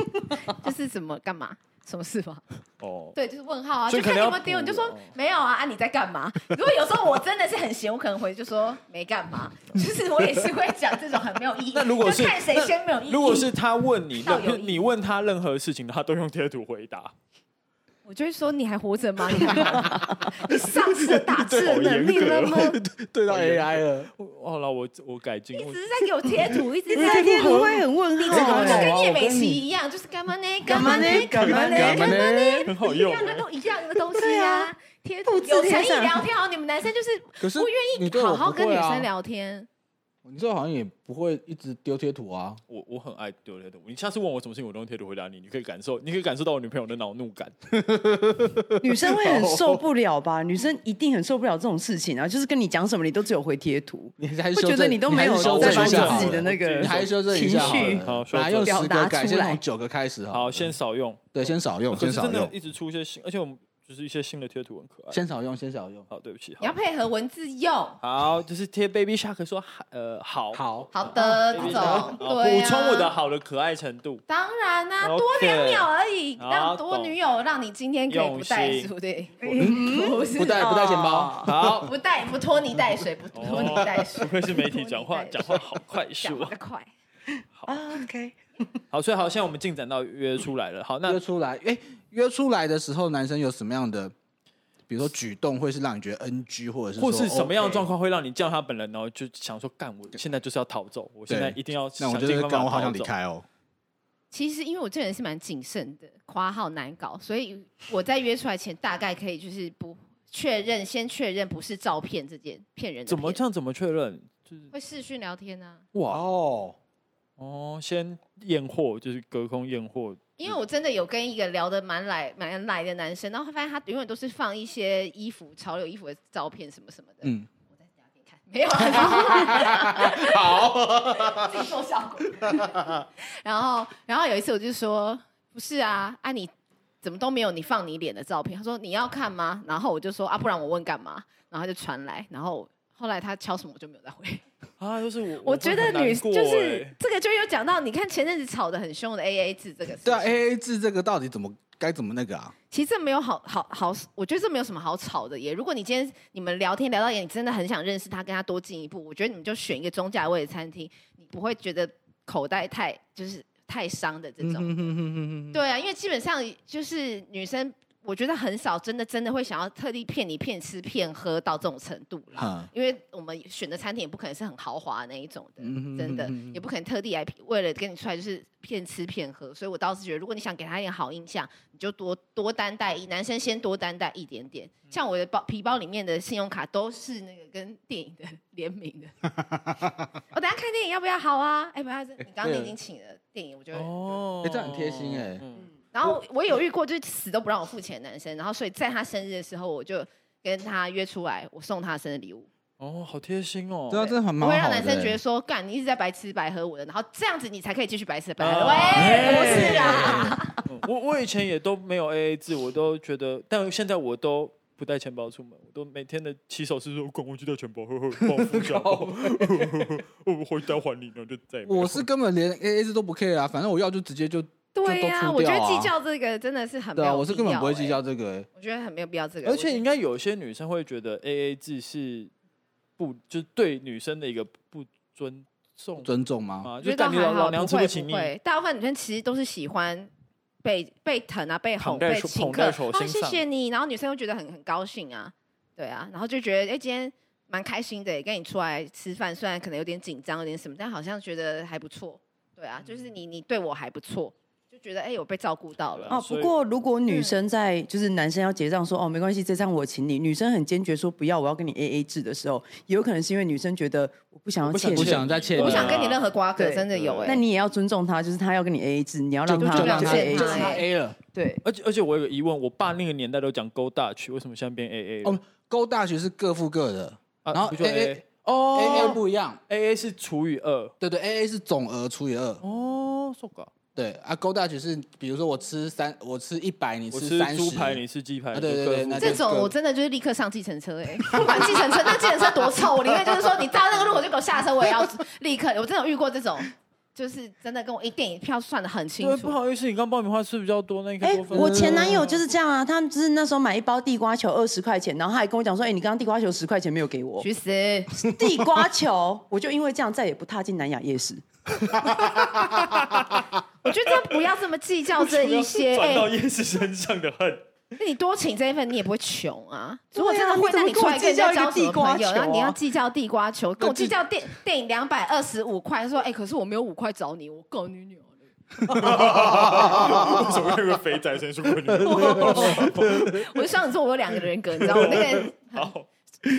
就是怎么干嘛？什么事吗？哦，对，就是问号啊，就看你有没有丢，你就说没有啊，啊你在干嘛？如果有时候我真的是很闲，我可能回就说没干嘛，就是我也是会讲这种很没有意义。那如果是看谁先没有意义？如果是他问你，你问他任何事情，他都用贴图回答。我就会说你还活着吗？你 你丧失了打字的能力了吗？对到 AI 了。好了，我我改进。一直在给我贴图，一直在贴图会很问号，就跟叶美琪一样，就是干嘛呢？干嘛呢？干嘛呢？干嘛呢？很好用，一样的都一样的东西啊。贴图有诚意聊天哦，你们男生就是不愿意好好跟女生聊天。你这好像也不会一直丢贴图啊！我我很爱丢贴图。你下次问我什么事情，我都用贴图回答你。你可以感受，你可以感受到我女朋友的恼怒感。女生会很受不了吧？女生一定很受不了这种事情啊！就是跟你讲什么，你都只有回贴图，你还会觉得你都没有在把你自己的那个情绪，好，来用十个改，先从九个开始哈。好，先少用，对，先少用，先少用。一直出一些新，而且我们。就是一些新的贴图很可爱，先少用，先少用。好，对不起，你要配合文字用。好，就是贴 Baby Shark 说，呃，好，好。好的这种，补充我的好的可爱程度。当然啦，多两秒而已，让多女友让你今天可以不带书，对，不带不带钱包，好，不带不拖泥带水，不拖泥带水。不愧是媒体讲话，讲话好快速，快。好，OK。好，所以好，现在我们进展到约出来了。好，那约出来，哎，约出来的时候，男生有什么样的，比如说举动，会是让你觉得 NG，或者是或是什么样的状况会让你叫他本人，然后就想说，干，我现在就是要逃走，我现在一定要，那我就是干，我好想离开哦。其实，因为我这人是蛮谨慎的，夸号难搞，所以我在约出来前，大概可以就是不确认，先确认不是照片这件骗人的。怎么这样？怎么确认？就是会视讯聊天呢？哇哦。哦，先验货就是隔空验货，因为我真的有跟一个聊得蛮来蛮来的男生，然后发现他永远都是放一些衣服潮流衣服的照片什么什么的。嗯，我在家给你看，没有，好，自己做效果。然后，然后有一次我就说，不是啊，啊你怎么都没有你放你脸的照片？他说你要看吗？然后我就说啊，不然我问干嘛？然后他就传来，然后后来他敲什么我就没有再回。啊，就是我，我觉得女就是这个就有讲到，你看前阵子吵得很凶的 A A 制这个，对啊，A A 制这个到底怎么该怎么那个啊？其实这没有好好好，我觉得这没有什么好吵的耶。如果你今天你们聊天聊到也你真的很想认识他，跟他多进一步，我觉得你们就选一个中价位的餐厅，你不会觉得口袋太就是太伤的这种。对啊，因为基本上就是女生。我觉得很少，真的真的会想要特地骗你骗吃骗喝到这种程度了，哈因为我们选的餐厅也不可能是很豪华的那一种的，真的也不可能特地来为了跟你出来就是骗吃骗喝，所以我倒是觉得，如果你想给他一点好印象，你就多多担待一，男生先多担待一点点。像我的包皮包里面的信用卡都是那个跟电影的联名的，我等下看电影要不要？好啊，哎、欸，不要，你刚刚已经请了电影，我觉得哦，哎、欸，这很贴心哎、欸。嗯然后我有遇过，就是死都不让我付钱的男生。然后所以在他生日的时候，我就跟他约出来，我送他生日礼物。哦，好贴心哦！对啊，真的很蛮好的。我会让男生觉得说，干，你一直在白吃白喝我的，然后这样子你才可以继续白吃白喝。喂，不是啊。我我以前也都没有 AA 制，我都觉得，但现在我都不带钱包出门，我都每天的起手是说，赶快去带钱包，呵呵，帮我付下。我回家还你，然后就再。我是根本连 AA 制都不 care 啊，反正我要就直接就。对呀、啊，我觉得计较这个真的是很没有我是根本不会计较这个、欸。我觉得很没有必要这个。而且应该有些女生会觉得 A A 制是不就对女生的一个不尊重尊重吗？啊，就感觉老娘吃不起你。大部分女生其实都是喜欢被被疼啊，被哄，被请客。哦，谢谢你。然后女生又觉得很很高兴啊，对啊，然后就觉得哎，今天蛮开心的，跟你出来吃饭，虽然可能有点紧张，有点什么，但好像觉得还不错。对啊，就是你你对我还不错。觉得哎，我被照顾到了哦。不过如果女生在就是男生要结账说哦，没关系，这账我请你。女生很坚决说不要，我要跟你 A A 制的时候，有可能是因为女生觉得我不想要欠，不想再欠，我不想跟你任何瓜葛，真的有哎。那你也要尊重他，就是他要跟你 A A 制，你要让他就让他 A A 制。A 了。对，而且而且我有个疑问，我爸那个年代都讲 Go Dutch，为什么现在变 A A？哦，Go Dutch 是各付各的，然后 A A 哦 A A 不一样，A A 是除以二，对对，A A 是总额除以二。哦，so ga。对啊，Go Dutch 是，比如说我吃三，我吃一百，你吃三十，猪排你吃鸡排，对对对，这种我真的就是立刻上计程车哎，不管计程车，那计程车多臭，我宁愿就是说你到那个路口就给我下车，我也要立刻。我真的有遇过这种，就是真的跟我一电影票算的很清楚。不好意思，你刚爆米花吃比较多，那个哎，我前男友就是这样啊，他们就是那时候买一包地瓜球二十块钱，然后他还跟我讲说，哎，你刚刚地瓜球十块钱没有给我，去死！地瓜球，我就因为这样再也不踏进南雅夜市。我觉得不要这么计较这一些，转到夜市身上的恨。那你多请这一份，你也不会穷啊。如果真的会，那你出来跟人家交地瓜球，然后你要计较地瓜球，跟我计较电电影两百二十五块，说哎，可是我没有五块找你，我告你女儿为什么有个肥仔先说过你？我就上次说我有两个人格，你知道吗？那个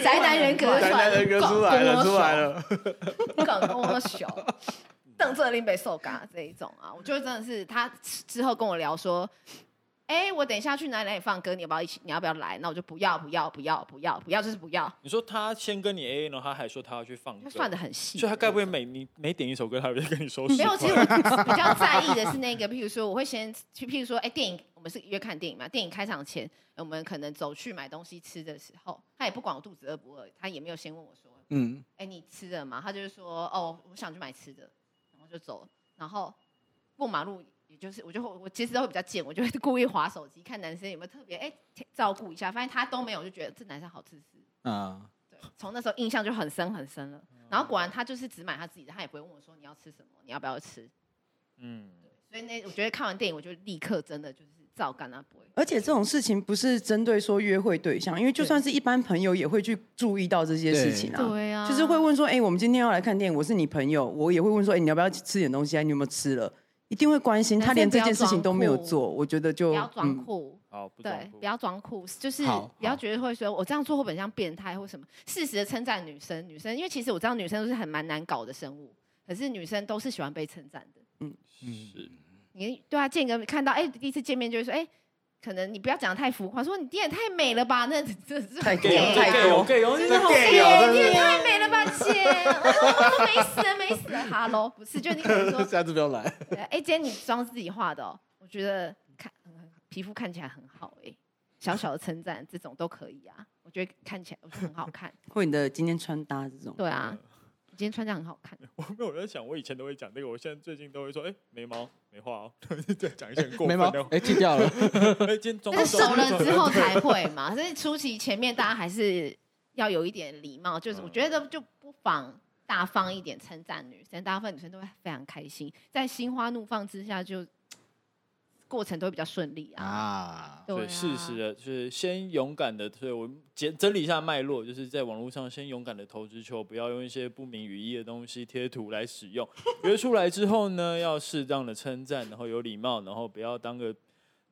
宅男人格出来了，出来了，出来了，更跟我小。邓泽林被受嘎这一种啊，我就真的是他之后跟我聊说，哎、欸，我等一下去哪里哪里放歌，你要不要一起？你要不要来？那我就不要不要不要不要不要，就是不要。你说他先跟你 A A 呢，他还说他要去放歌，他算的很细，所以他该不会每你每点一首歌，他就跟你说？没有，其实我比较在意的是那个，譬如说我会先去，譬如说，哎、欸，电影我们是约看电影嘛，电影开场前，我们可能走去买东西吃的时候，他也不管我肚子饿不饿，他也没有先问我说，嗯，哎、欸，你吃了吗？他就是说，哦，我想去买吃的，然后就走。然后过马路，也就是我就会我其实都会比较贱，我就会故意划手机看男生有没有特别哎照顾一下，发现他都没有，就觉得这男生好自私。嗯，对，从那时候印象就很深很深了。然后果然他就是只买他自己的，他也不会问我说你要吃什么，你要不要吃。嗯，所以那我觉得看完电影，我就立刻真的就是照干啊，不会。而且这种事情不是针对说约会对象，因为就算是一般朋友也会去注意到这些事情啊。对啊，就是会问说，哎、欸，我们今天要来看电影，我是你朋友，我也会问说，哎、欸，你要不要吃点东西啊？你有没有吃了？一定会关心。他连这件事情都没有做，我觉得就不要装酷。好、嗯，对，不要装酷，就是不要觉得会说我这样做会不会像变态或什么。适时的称赞女生，女生，因为其实我知道女生都是很蛮难搞的生物，可是女生都是喜欢被称赞的。嗯，是。你对啊，见个看到哎、欸，第一次见面就会说，哎、欸。可能你不要讲得太浮夸，说你爹也太美了吧？那这这太 gay 太太 gay 太 gay 哦，这真的好 gay 姐，哦，你也太美了吧，姐！哦、没死了，没死了。Hello，不是，就你可能说，下次不要来。哎，今天你妆自己化的哦，我觉得看皮肤看起来很好哎，小小的称赞这种都可以啊。我觉得看起来我觉得很好看，或你的今天穿搭这种。对啊。今天穿这样很好看。我没有在想，我以前都会讲这个，我现在最近都会说，哎，眉毛没画哦，对讲一些过分的。眉毛哎，剃掉了。哎，今天妆那熟了之后才会嘛，所以初期前面大家还是要有一点礼貌，就是我觉得就不妨大方一点称赞女生，大部分女生都会非常开心，在心花怒放之下就。过程都会比较顺利啊，啊。对，事实的，就是先勇敢的，所以我整整理一下脉络，就是在网络上先勇敢的投资球，不要用一些不明语义的东西贴图来使用。约出来之后呢，要适当的称赞，然后有礼貌，然后不要当个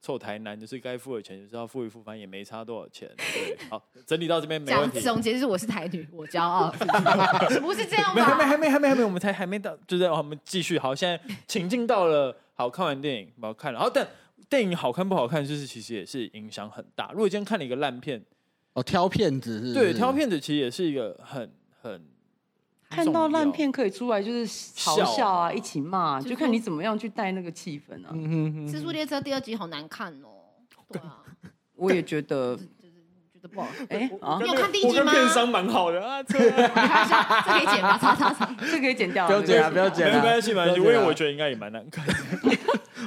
臭台男，就是该付的钱就是要付一付，反正也没差多少钱。对，好，整理到这边没问题。总结是我是台女，我骄傲，是不，是这样吗？还没，还没，还没，还没，我们才还没到，就是我们继续。好，现在情境到了。好，看完电影，不要看了。好，但电影好看不好看，就是其实也是影响很大。如果今天看了一个烂片，哦，挑片子是，是，对，挑片子其实也是一个很很看到烂片可以出来就是嘲笑啊，一起骂，就看你怎么样去带那个气氛啊。嗯《尸速列车》第二集好难看哦，对。啊，我也觉得。不好，哎，你有看第一集吗？我跟片商蛮好的。啊，这。可以剪吧？擦擦擦，这可以剪掉，不要剪啊，不要剪，没关系，没关系，因为我觉得应该也蛮难看。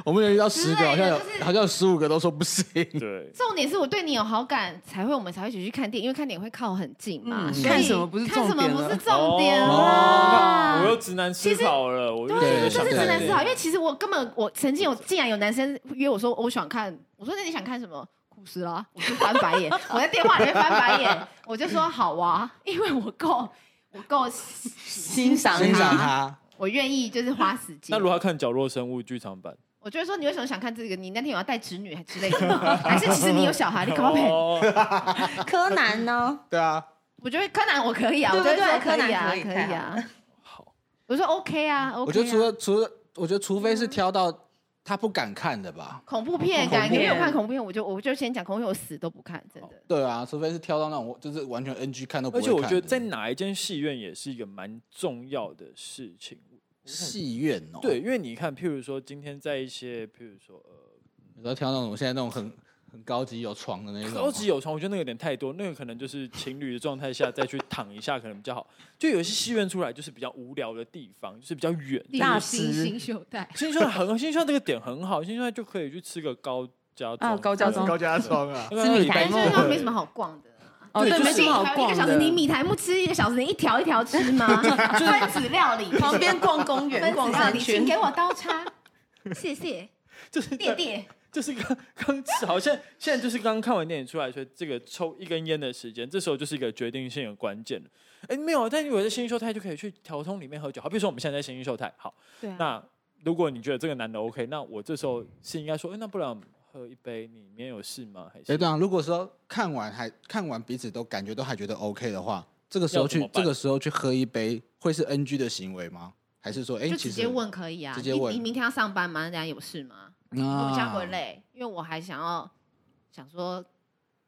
我们有遇到十个，好像有好像有十五个都说不行。对，重点是我对你有好感，才会我们才会一起去看电影，因为看电影会靠很近嘛。看什么不是看什么不是重点啦？我又直男思考了，我对，这是直男思考，因为其实我根本我曾经有，竟然有男生约我说我想看，我说那你想看什么？故事啦，我就翻白眼，我在电话里面翻白眼，我就说好啊，因为我够我够欣赏欣赏他，我愿意就是花时间。那如果看角落生物剧场版，我就会说你为什么想看这个？你那天有要带侄女还之类的吗？还是其实你有小孩？你搞不好 柯南呢？对啊，我觉得柯南我可以啊，我觉得柯南可以可以啊。好，我说 OK 啊，我觉得除了除了，我觉得除非是挑到。他不敢看的吧？恐怖片，敢没有看恐怖片，我就我就先讲恐怖片，我死都不看，真的。对啊，除非是挑到那种就是完全 NG 看都不会。而且我觉得在哪一间戏院也是一个蛮重要的事情。戏院哦，对，因为你看，譬如说今天在一些，譬如说呃，你要挑那种现在那种很。很高级有床的那种，高级有床，我觉得那个有点太多，那个可能就是情侣的状态下再去躺一下可能比较好。就有些戏院出来就是比较无聊的地方，就是比较远。大师新秀带，新秀很新秀台这个点很好，新秀台就可以去吃个高家庄，高家庄，高家庄啊，吃米苔目，没什么好逛的。哦，对，没什么好逛的。一个小时你米苔目吃一个小时，你一条一条吃吗？分子料理，旁边逛公园，逛三圈，请给我刀叉，谢谢。就是爹爹。就是刚刚吃，好像现在就是刚刚看完电影出来，所以这个抽一根烟的时间，这时候就是一个决定性的关键了。哎，没有，但如果在新秀泰就可以去调通里面喝酒。好，比如说我们现在在新秀泰，好，对啊、那如果你觉得这个男的 OK，那我这时候是应该说，哎，那不然喝一杯，里面有事吗？还是？哎，对啊，如果说看完还看完彼此都感觉都还觉得 OK 的话，这个时候去这个时候去喝一杯，会是 NG 的行为吗？还是说，哎，就直接问可以啊？直接问，你，你明天要上班吗？人家有事吗？我比较不会累，因为我还想要想说，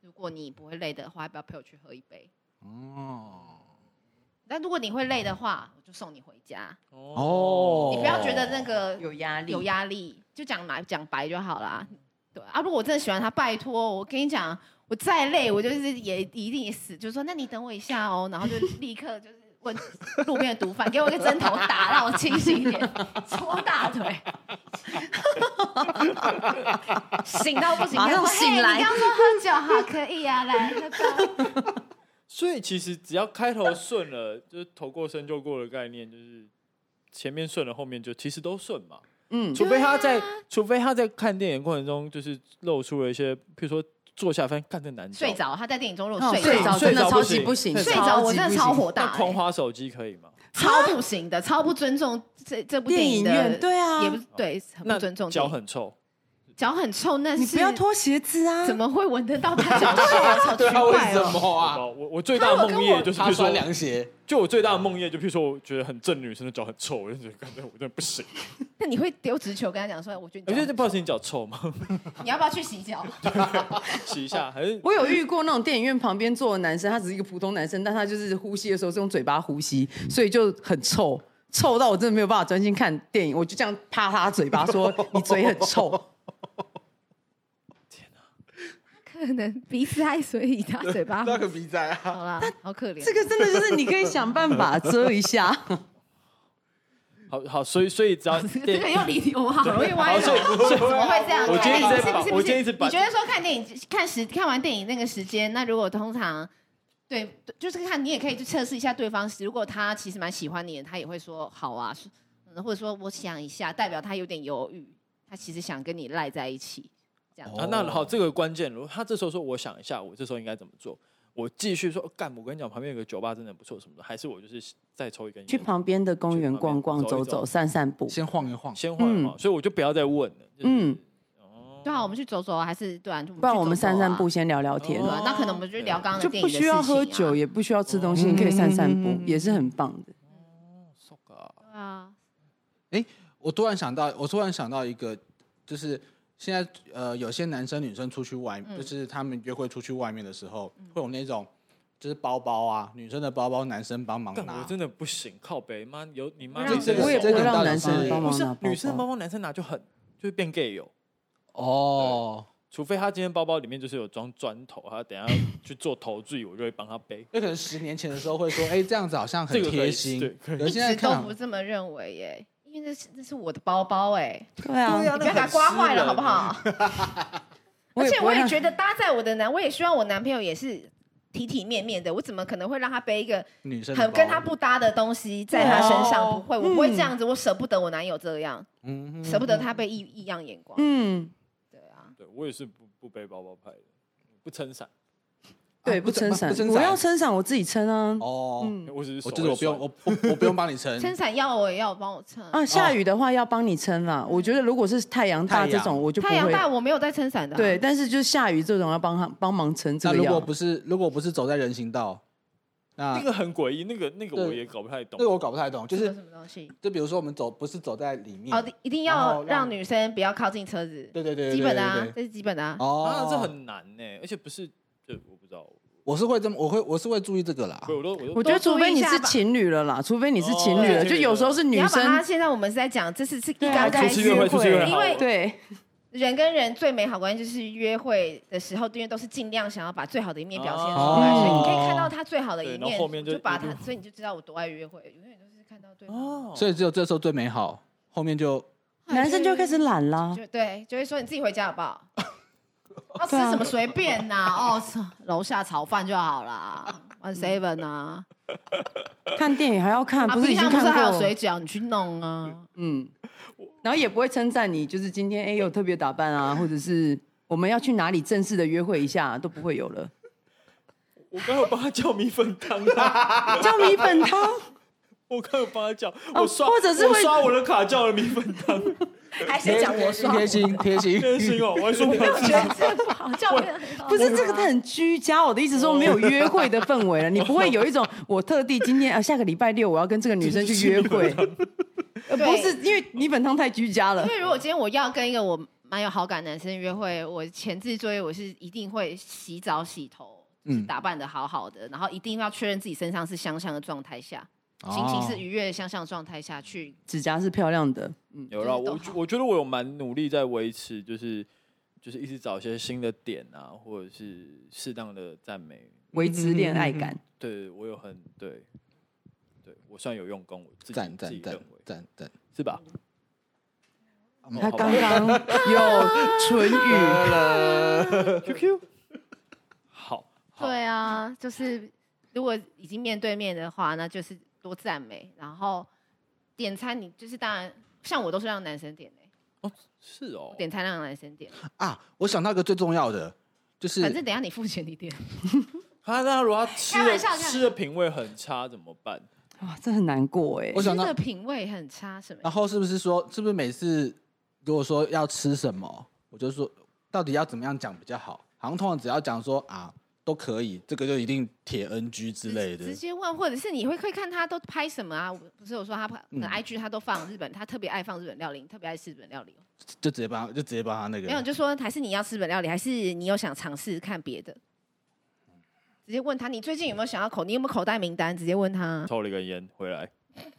如果你不会累的话，要不要陪我去喝一杯？哦。但如果你会累的话，我就送你回家。哦。你不要觉得那个有压力，有压力就讲白讲白就好啦。对啊，如果我真的喜欢他，拜托，我跟你讲，我再累，我就是也一定也死，就是说，那你等我一下哦，然后就立刻就是。问路边的毒贩，给我一个针头打，让我清醒一点，搓大腿，醒到不行，马上醒来。你刚说喝酒好可以啊，来喝酒。所以其实只要开头顺了，就是头过身就过的概念，就是前面顺了，后面就其实都顺嘛。嗯，除非他在，除非他在看电影过程中，就是露出了一些，譬如说。坐下，发现干这男的睡着。他在电影中如果睡着，真的超级不行。睡着我真的超火大。狂花手机可以吗？超不行的，超不尊重这这部电影的。对啊，也不是对，很不尊重。脚很臭。脚很臭，那是你不要脱鞋子啊！怎么会闻得到他脚臭？好奇怪哦！为什么啊？我我最大的梦魇就是，他穿凉鞋。就我最大的梦魇，就譬如说，我觉得很正女生的脚很臭，我就觉得，感觉我真的不行。那你会丢直球跟他讲说，我觉得，我觉得不好意思，你脚臭吗？你要不要去洗脚？洗一下还是？我有遇过那种电影院旁边坐的男生，他只是一个普通男生，但他就是呼吸的时候是用嘴巴呼吸，所以就很臭，臭到我真的没有办法专心看电影，我就这样啪他嘴巴说：“你嘴很臭。”可能鼻塞，所以他嘴巴那个鼻塞啊。好啦，好可怜。这个真的就是你可以想办法遮一下。好好，所以所以只要这个又离题，我们好容易歪了。怎么会这样？我建议我建议是你觉得说看电影看时看完电影那个时间，那如果通常对，就是看你也可以去测试一下对方。如果他其实蛮喜欢你的，他也会说好啊，或者说我想一下，代表他有点犹豫，他其实想跟你赖在一起。啊，那好，这个关键，如果他这时候说我想一下，我这时候应该怎么做？我继续说干，我跟你讲，旁边有个酒吧真的不错什么的，还是我就是再抽一根？去旁边的公园逛逛、走走、散散步，先晃一晃，先晃一晃。所以我就不要再问了。嗯，对啊，我们去走走，还是对啊，不然我们散散步，先聊聊天。那可能我们就聊刚刚就不需要喝酒，也不需要吃东西，你可以散散步，也是很棒的。哦，啊，哎，我突然想到，我突然想到一个，就是。现在呃，有些男生女生出去外，嗯、就是他们约会出去外面的时候，嗯、会有那种就是包包啊，女生的包包，男生帮忙拿。我真的不行，靠背妈有你妈。我也不会让男生帮忙拿包包。不是女生的包包，男生拿就很就会变 gay 有。哦，除非他今天包包里面就是有装砖头，他等下去做头坠，我就会帮他背。那可能十年前的时候会说，哎、欸，这样子好像很贴心。对，可现在都不这么认为耶。因为那是那是我的包包哎、欸，对啊，你不要给它刮坏了好不好？而且我也觉得搭在我的男，我也希望我男朋友也是体体面面的。我怎么可能会让他背一个女生很跟他不搭的东西在他身上？不会，我不会这样子。我舍不得我男友这样，嗯，舍不得他被异异样眼光。嗯，对啊，对我也是不不背包包派的，不撑伞。对，不撑伞，我要撑伞，我自己撑啊。哦，我只是，我就是我不用，我我不用帮你撑。撑伞要我也要帮我撑啊。下雨的话要帮你撑啦。我觉得如果是太阳大这种，我就太阳大，我没有在撑伞的。对，但是就是下雨这种要帮他帮忙撑。那如果不是，如果不是走在人行道，那那个很诡异，那个那个我也搞不太懂。那个我搞不太懂，就是什么东西？就比如说我们走，不是走在里面哦，一定要让女生不要靠近车子。对对对，基本的啊，这是基本的啊。哦，这很难呢，而且不是，这我不知道。我是会这么，我会我是会注意这个啦。我都我我觉得除非你是情侣了啦，除非你是情侣了，就有时候是女生。现在我们是在讲，这是是刚开始约会，因为对人跟人最美好关系就是约会的时候，因为都是尽量想要把最好的一面表现出来，所以你可以看到他最好的一面，后面就把他，所以你就知道我多爱约会，永远都是看到对方。所以只有这时候最美好，后面就男生就开始懒了，就对，就会说你自己回家好不好？要吃什么随便呐，哦，楼下炒饭就好啦。One Seven 啊。看电影还要看，不是已经看过？还有水饺，你去弄啊。嗯，然后也不会称赞你，就是今天哎有特别打扮啊，或者是我们要去哪里正式的约会一下，都不会有了。我刚有帮他叫米粉汤，叫米粉汤。我刚有帮他叫，我刷，或者是我刷我的卡叫了米粉汤。还是讲我说贴心 贴心贴心哦，我还说不好觉得这个 不是这个，他很居家。我的意思说没有约会的氛围了，你不会有一种我特地今天啊下个礼拜六我要跟这个女生去约会，不是因为米粉汤太居家了。因为如果今天我要跟一个我蛮有好感的男生约会，我前置作业我是一定会洗澡洗头，嗯，打扮的好好的，然后一定要确认自己身上是香香的状态下。心情是愉悦、向上状态下去，指甲是漂亮的。嗯，有了，我我觉得我有蛮努力在维持，就是就是一直找一些新的点啊，或者是适当的赞美，维持恋爱感。对，我有很对，对我算有用功，我自己赞赞赞赞赞，是吧？他刚刚 有唇语。了，QQ。好，对啊，就是如果已经面对面的话，那就是。多赞美，然后点餐，你就是当然，像我都是让男生点的。哦，是哦，点餐让男生点啊。我想到一个最重要的，就是反正等下你付钱，你点。他那如果他吃的吃的品味很差怎么办？哇，这很难过哎。我想到品味很差什么？然后是不是说，是不是每次如果说要吃什么，我就说到底要怎么样讲比较好？好像通常只要讲说啊都可以，这个就一定铁 NG 之类的。直接问，或者是你会会看他都拍什么啊？不是我说他拍，嗯，IG 他都放日本，他特别爱放日本料理，特别爱吃日本料理。就直接帮，就直接帮他那个。没有，就说还是你要吃日本料理，还是你有想尝试看别的？直接问他，你最近有没有想要口？你有没有口袋名单？直接问他。抽了一根烟回来，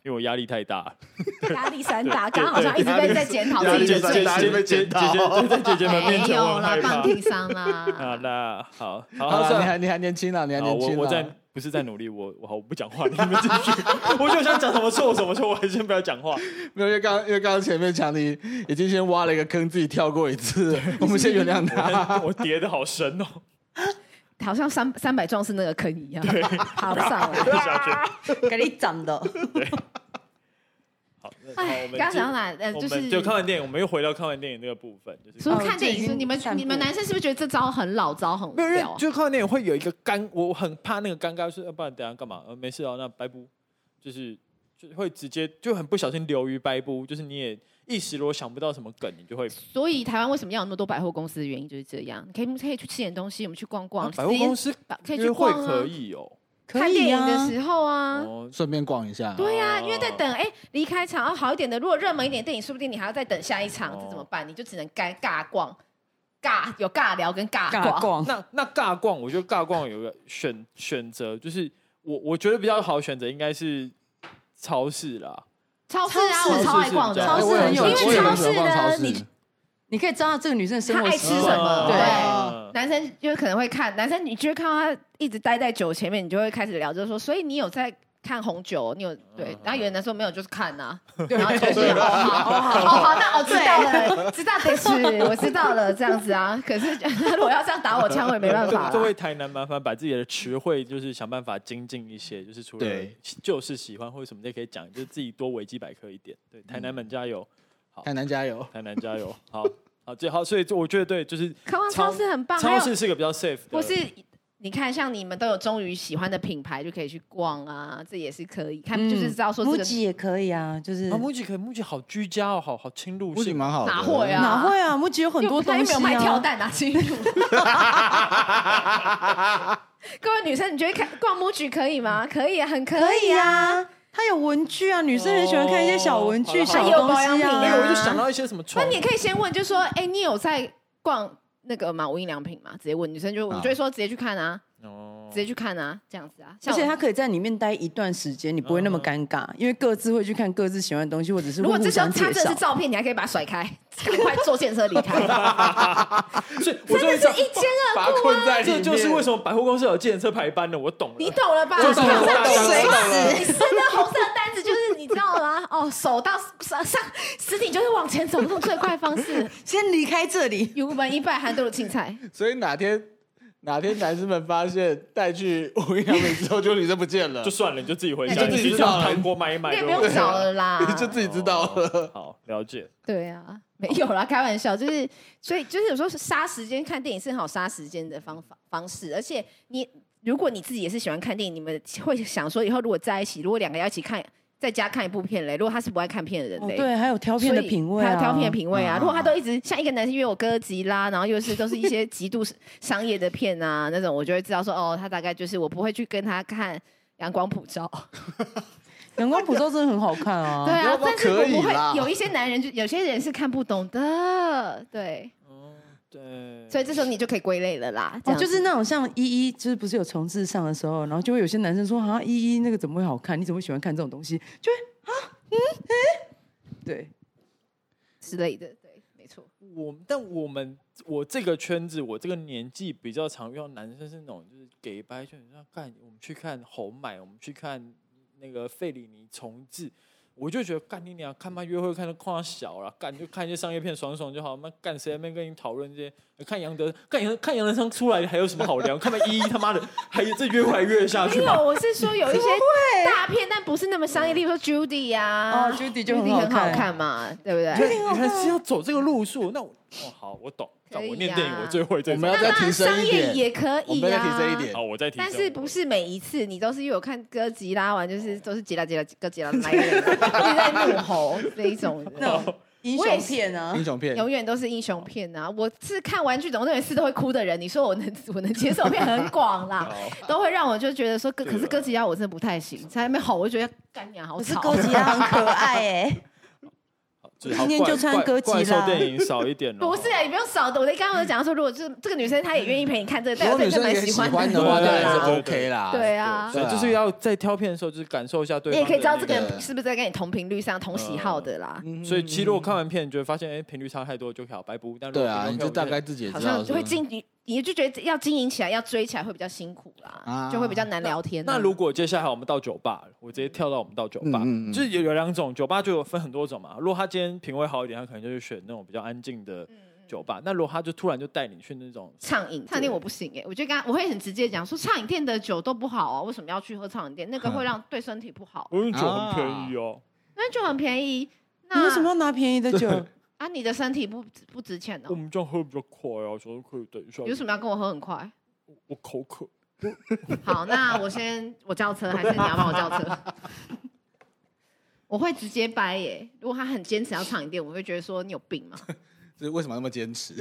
因为我压力太大 压力山大刚刚好像一直在在检讨自己在姐姐在姐姐们面前我来放地上啦 好的好好你还你还年轻呢你还年轻我在不是在努力我我好我不讲话你们继续。我就想讲什么错什么错我还先不要讲话。没有因为刚因为刚前面强尼已经先挖了一个坑自己跳过一次我们先原谅他。我叠的好深哦。好像三三百壮士那个坑一样，爬不上来，给你长的。好，哎，刚刚讲到哪？呃，就是就看完电影，我们又回到看完电影那个部分，就是说看电影是你们你们男生是不是觉得这招很老招很无聊？就看完电影会有一个尴，我很怕那个尴尬，是要不然等下干嘛？呃，没事哦，那白布就是就会直接就很不小心流于白布，就是你也。一时如果想不到什么梗，你就会。所以台湾为什么要有那么多百货公司的原因就是这样。可以可以去吃点东西，我们去逛逛。百货公司可以去逛啊。可以哦。看电影的时候啊，顺便逛一下。对呀，因为在等哎离开场要好一点的，如果热门一点电影，说不定你还要再等下一场，这怎么办？你就只能该尬逛，尬有尬聊跟尬逛。那那尬逛，我觉得尬逛有个选选择，就是我我觉得比较好的选择应该是超市啦。超市啊，我超爱逛的，超市很有趣。因为超市呢，你你可以知道这个女生的生活爱吃什么。对，男生就可能会看，男生你就会看到他一直待在酒前面，你就会开始聊，就是说，所以你有在。看红酒，你有对，然后有人说没有，就是看呐，然后就是好好好好，那我知道了，知道的是，我知道了，这样子啊。可是 如果要这样打我枪，我也没办法。各位台南，麻烦把自己的词汇就是想办法精进一些，就是除了就是喜欢或者什么也可以讲，就是自己多维基百科一点。对，台南们加油，好，台南加油，台南加油，好好最好。所以我觉得对，就是看完超市很棒，超市是个比较 safe，不是。你看，像你们都有忠于喜欢的品牌，就可以去逛啊，这也是可以。看，就是知道说这个 MUJI 也可以啊，就是啊，MUJI 可以，MUJI 好居家哦，好好侵入性，蛮好的。哪会啊？哪会啊？MUJI 有很多东西啊。没有卖跳蛋啊，侵入。各位女生，你觉得看逛 MUJI 可以吗？可以啊，很可以啊。它有文具啊，女生很喜欢看一些小文具、小有保养品啊。我就想到一些什么。那你也可以先问，就说，哎，你有在逛那个嘛？无印良品嘛？直接问女生，就我就会说直接去看啊。哦，直接去看啊，这样子啊，而且他可以在里面待一段时间，你不会那么尴尬，因为各自会去看各自喜欢的东西，或者是如果这时候他这是照片，你还可以把它甩开，赶快坐电车离开。所以真的是一千二顾啊！这就是为什么百货公司有电车排班的，我懂了。你懂了吧？就是你撕那红色的单子，就是你知道吗？哦，手到上上实体就是往前走，用最快方式，先离开这里。油门一拜，含豆的青菜。所以哪天？哪天男生们发现带去无印良品之后，就女生不见了，就算了，你就自己回家，就自己去韩国买一买，你也不用找了啦，你就自己知道了。好，了解。对啊，没有啦，开玩笑，就是 所以就是有时候是杀时间看电影是很好杀时间的方法方式，而且你如果你自己也是喜欢看电影，你们会想说以后如果在一起，如果两个要一起看。在家看一部片嘞，如果他是不爱看片的人嘞，对，还有挑片的品味，还有挑片的品味啊。如果他都一直像一个男生约我哥吉拉，然后又是都是一些极度商业的片啊 那种，我就会知道说哦，他大概就是我不会去跟他看《阳光普照》。《阳光普照》真的很好看啊，对啊，但是我不会有一些男人就有些人是看不懂的，对。对，所以这时候你就可以归类了啦。哦，就是那种像一一，就是不是有重置上的时候，然后就会有些男生说，好像一一那个怎么会好看？你怎么会喜欢看这种东西？就会啊，嗯，哎，对，之类的，对，没错。我但我们我这个圈子，我这个年纪比较常遇到男生是那种就是给白圈，说看，我们去看红买，我们去看那个费里尼重置。我就觉得干你娘，看嘛约会看的框小了，干就看一些商业片爽爽就好。那干谁还没跟你讨论这些？看杨德，看杨看杨德昌出来还有什么好聊？看到一一他妈的，还有这约会还约下去？没有，我是说有一些大片，但不是那么商业，例如说 Judy 呀，哦 Judy 就很好看嘛，对不对？你还是要走这个路数。那我哦好，我懂。我念电影，我最会。我们要再提升一点。商业也可以呀。提升一点。好，我再提。但是不是每一次你都是因为我看哥吉拉完，就是都是吉拉吉拉哥吉拉来的，一直在怒吼这一种。英雄片啊，英雄片永远都是英雄片啊！我是看《玩具总动员四》都会哭的人，你说我能 我能接受片很广啦，都会让我就觉得说，可是哥吉拉我真的不太行，在那边吼，我就觉得干娘好吵。可是哥吉拉很可爱哎。今天就穿哥吉拉。怪兽电影少一点 不是啊，你不用少的。我在刚刚我讲说，如果这这个女生她也愿意陪你看这个，代表这个蛮喜欢的话，当然是，OK 啦。对啊，所以就是要在挑片的时候，就是感受一下对方。你也可以知道这个人是不是在跟你同频率上、同喜好的啦。所以其实如果看完片，你就会发现，哎，频率差太多，就可以白不。但对啊，你就大概自己也知道。好像就会经你，就觉得要经营起来，要追起来会比较辛苦啦，就会比较难聊天。那如果接下来我们到酒吧，我直接跳到我们到酒吧，就是有有两种酒吧，就有分很多种嘛。如果他今天品味好一点，他可能就是选那种比较安静的酒吧。那如果他就突然就带你去那种畅饮畅饮，我不行哎，我就跟他我会很直接讲说，畅饮店的酒都不好啊，为什么要去喝畅饮店？那个会让对身体不好。我酒很便宜哦，那酒很便宜，那为什么要拿便宜的酒？啊，你的身体不不值钱哦。我们这样喝比较快啊，所以可以等一下。有什么要跟我喝很快？我口渴。好，那我先我叫车，还是你要帮我叫车？我会直接掰耶。如果他很坚持要唱一遍，我会觉得说你有病吗？这为什么那么坚持？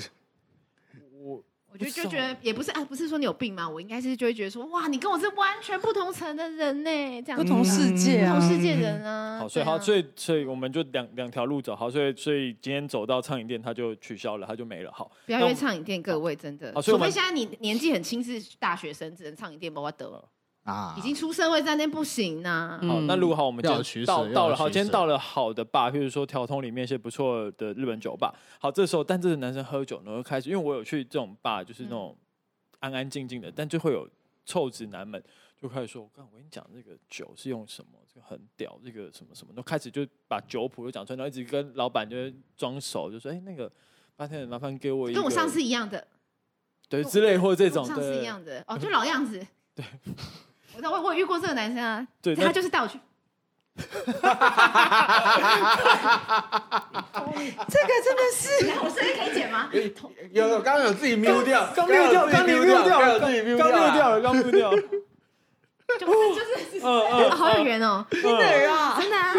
我。就就觉得也不是啊，不是说你有病吗？我应该是就会觉得说，哇，你跟我是完全不同层的人呢，这样不同世界，不同世界人啊。好，所以好，所以所以我们就两两条路走。好，所以所以今天走到畅饮店，他就取消了，他就没了。好，不要约畅饮店，各位真的。除非现在你年纪很轻，是大学生，只能畅饮店，不要得。啊，已经出社会在那不行呐。好，那如果好，我们就到到了，好，今天到了好的吧，譬如说条通里面一些不错的日本酒吧。好，这时候，但这个男生喝酒呢，开始，因为我有去这种吧，就是那种安安静静的，但就会有臭直男们就开始说：“我刚我跟你讲，这个酒是用什么？这个很屌，这个什么什么，都开始就把酒谱都讲出来，然后一直跟老板就装熟，就说：哎，那个八天麻烦给我一个，跟我上次一样的，对，之类或者这种，上次一样的，哦，就老样子，对。”我我我遇过这个男生啊，对，他就是带我去。这个真的是，我声音可以剪吗？有有，刚刚有自己 mute 掉，刚 mute 掉，刚 mute 掉，刚 mute 掉了，刚 mute 掉。就是就是，嗯好有缘哦，真的啊，真的啊。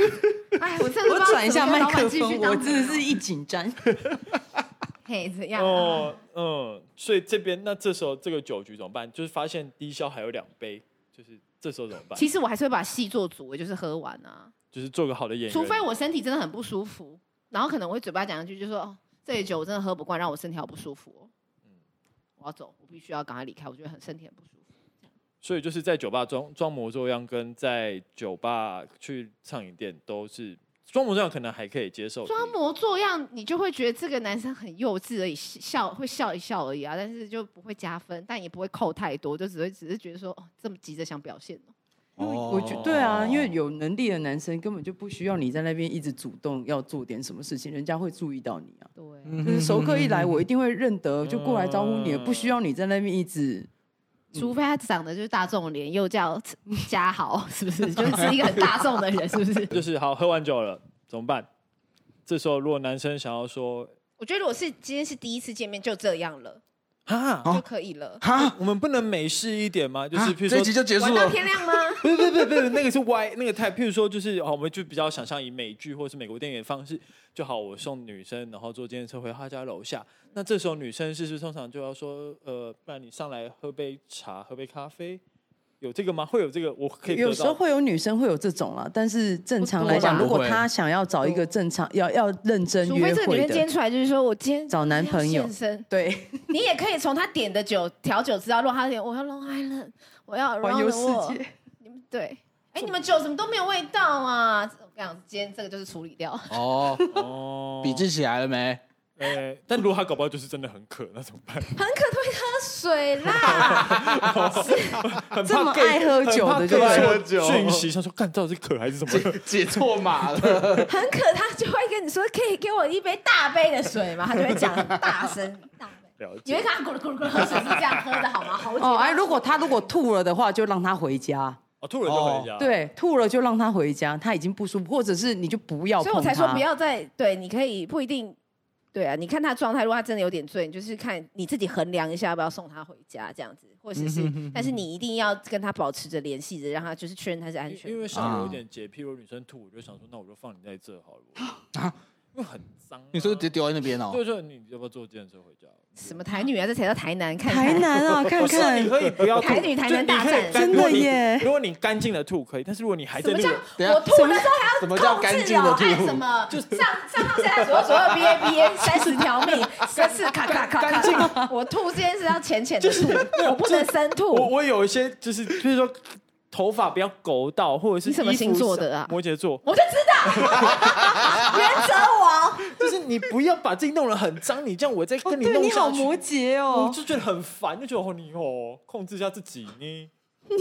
哎，我真的，我转一下麦克风，我真的是一紧张。嘿，怎样？哦，嗯，所以这边那这时候这个酒局怎么办？就是发现低消还有两杯。就是这时候怎么办？其实我还是会把戏做足，就是喝完啊。就是做个好的演员。除非我身体真的很不舒服，然后可能我会嘴巴讲一句，就说：“哦，这些酒我真的喝不惯，让我身体好不舒服哦。”嗯，我要走，我必须要赶快离开，我觉得很身体很不舒服。所以就是在酒吧装装模作样，跟在酒吧去畅饮店都是。装模作样可能还可以接受，装模作样你就会觉得这个男生很幼稚而已，笑会笑一笑而已啊，但是就不会加分，但也不会扣太多，就只会只是觉得说，哦，这么急着想表现哦。我觉得对啊，因为有能力的男生根本就不需要你在那边一直主动要做点什么事情，人家会注意到你啊。对，就是熟客一来，我一定会认得，就过来招呼你，不需要你在那边一直。除非他长得就是大众脸，又叫 嘉豪，是不是？就是一个很大众的人，是不是？就是好，喝完酒了怎么办？这时候如果男生想要说，我觉得如果是今天是第一次见面，就这样了。哈，就可以了。哈，我们不能美式一点吗？就是譬如说，这集就结束了。玩到天亮吗？不是不是不是不是，那个是歪，那个太。譬如说，就是哦，我们就比较想象以美剧或是美国电影的方式就好。我送女生，然后坐计程车回她家楼下。那这时候女生是不是通常就要说，呃，不然你上来喝杯茶，喝杯咖啡。有这个吗？会有这个？我可以。有时候会有女生会有这种啊，但是正常来讲，如果她想要找一个正常要要认真约会的，除非这里面今天出来就是说我今天找男朋友，对，你也可以从她点的酒调酒知道，如果他点我要 Long Island，我要环游世界，你们对，哎，你们酒怎么都没有味道啊？我跟你讲，今天这个就是处理掉。哦哦，笔记起来了没？哎，但如果他搞不好就是真的很渴，那怎么办？很渴都会喝水啦，这么爱喝酒的就喝酒。讯息他说干到底是渴还是什么？解错码了。很渴，他就会跟你说可以给我一杯大杯的水吗？他就会讲大声，大杯。你会看他咕噜咕噜咕噜喝水是这样喝的好吗？好哦，哎，如果他如果吐了的话，就让他回家。哦，吐了就回家。对，吐了就让他回家，他已经不舒服，或者是你就不要。所以我才说不要再对，你可以不一定。对啊，你看他状态，如果他真的有点醉，你就是看你自己衡量一下，要不要送他回家这样子，或者是，但是你一定要跟他保持着联系着，让他就是确认他是安全。因为像我有点洁癖，如果女生吐，我就想说，那我就放你在这好了。啊，因为很脏。你说直接丢在那边哦？对对，你要不要坐电车回家？什么台女啊？这才叫台南，看台南啊，看看。你可以不要台女台南大战，真的耶！如果你干净的吐可以，但是如果你还在那个，我吐的时候还要什么叫干净的吐？什么？就上上上下下左右左右 B A B A 三十条命，三次咔咔咔咔。我吐这件事要浅浅的吐，我不能深吐。我我有一些就是，比如说。头发不要勾到，或者是你什么星座的啊？摩羯座，我就知道，原则王。就是你不要把自己弄得很脏，你这样我再跟你弄下去，你好摩羯哦，我就觉得很烦，就觉得哦你哦控制一下自己你，你。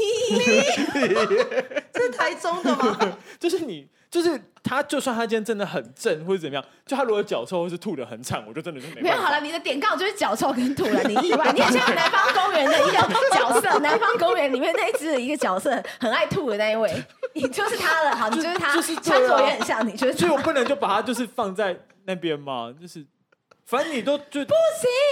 这 是台中的吗？就是你。就是他，就算他今天真的很正或者怎么样，就他如果脚臭或是吐的很惨，我就真的就没。没有好了，你的点刚好就是脚臭跟吐了，你意外？你很像南方公园的一个角色，南方公园里面那一只的一个角色，很爱吐的那一位，你就是他了。好，你就是他，就是穿着也很像你，就是。所以我不能就把他就是放在那边嘛，就是反正你都就不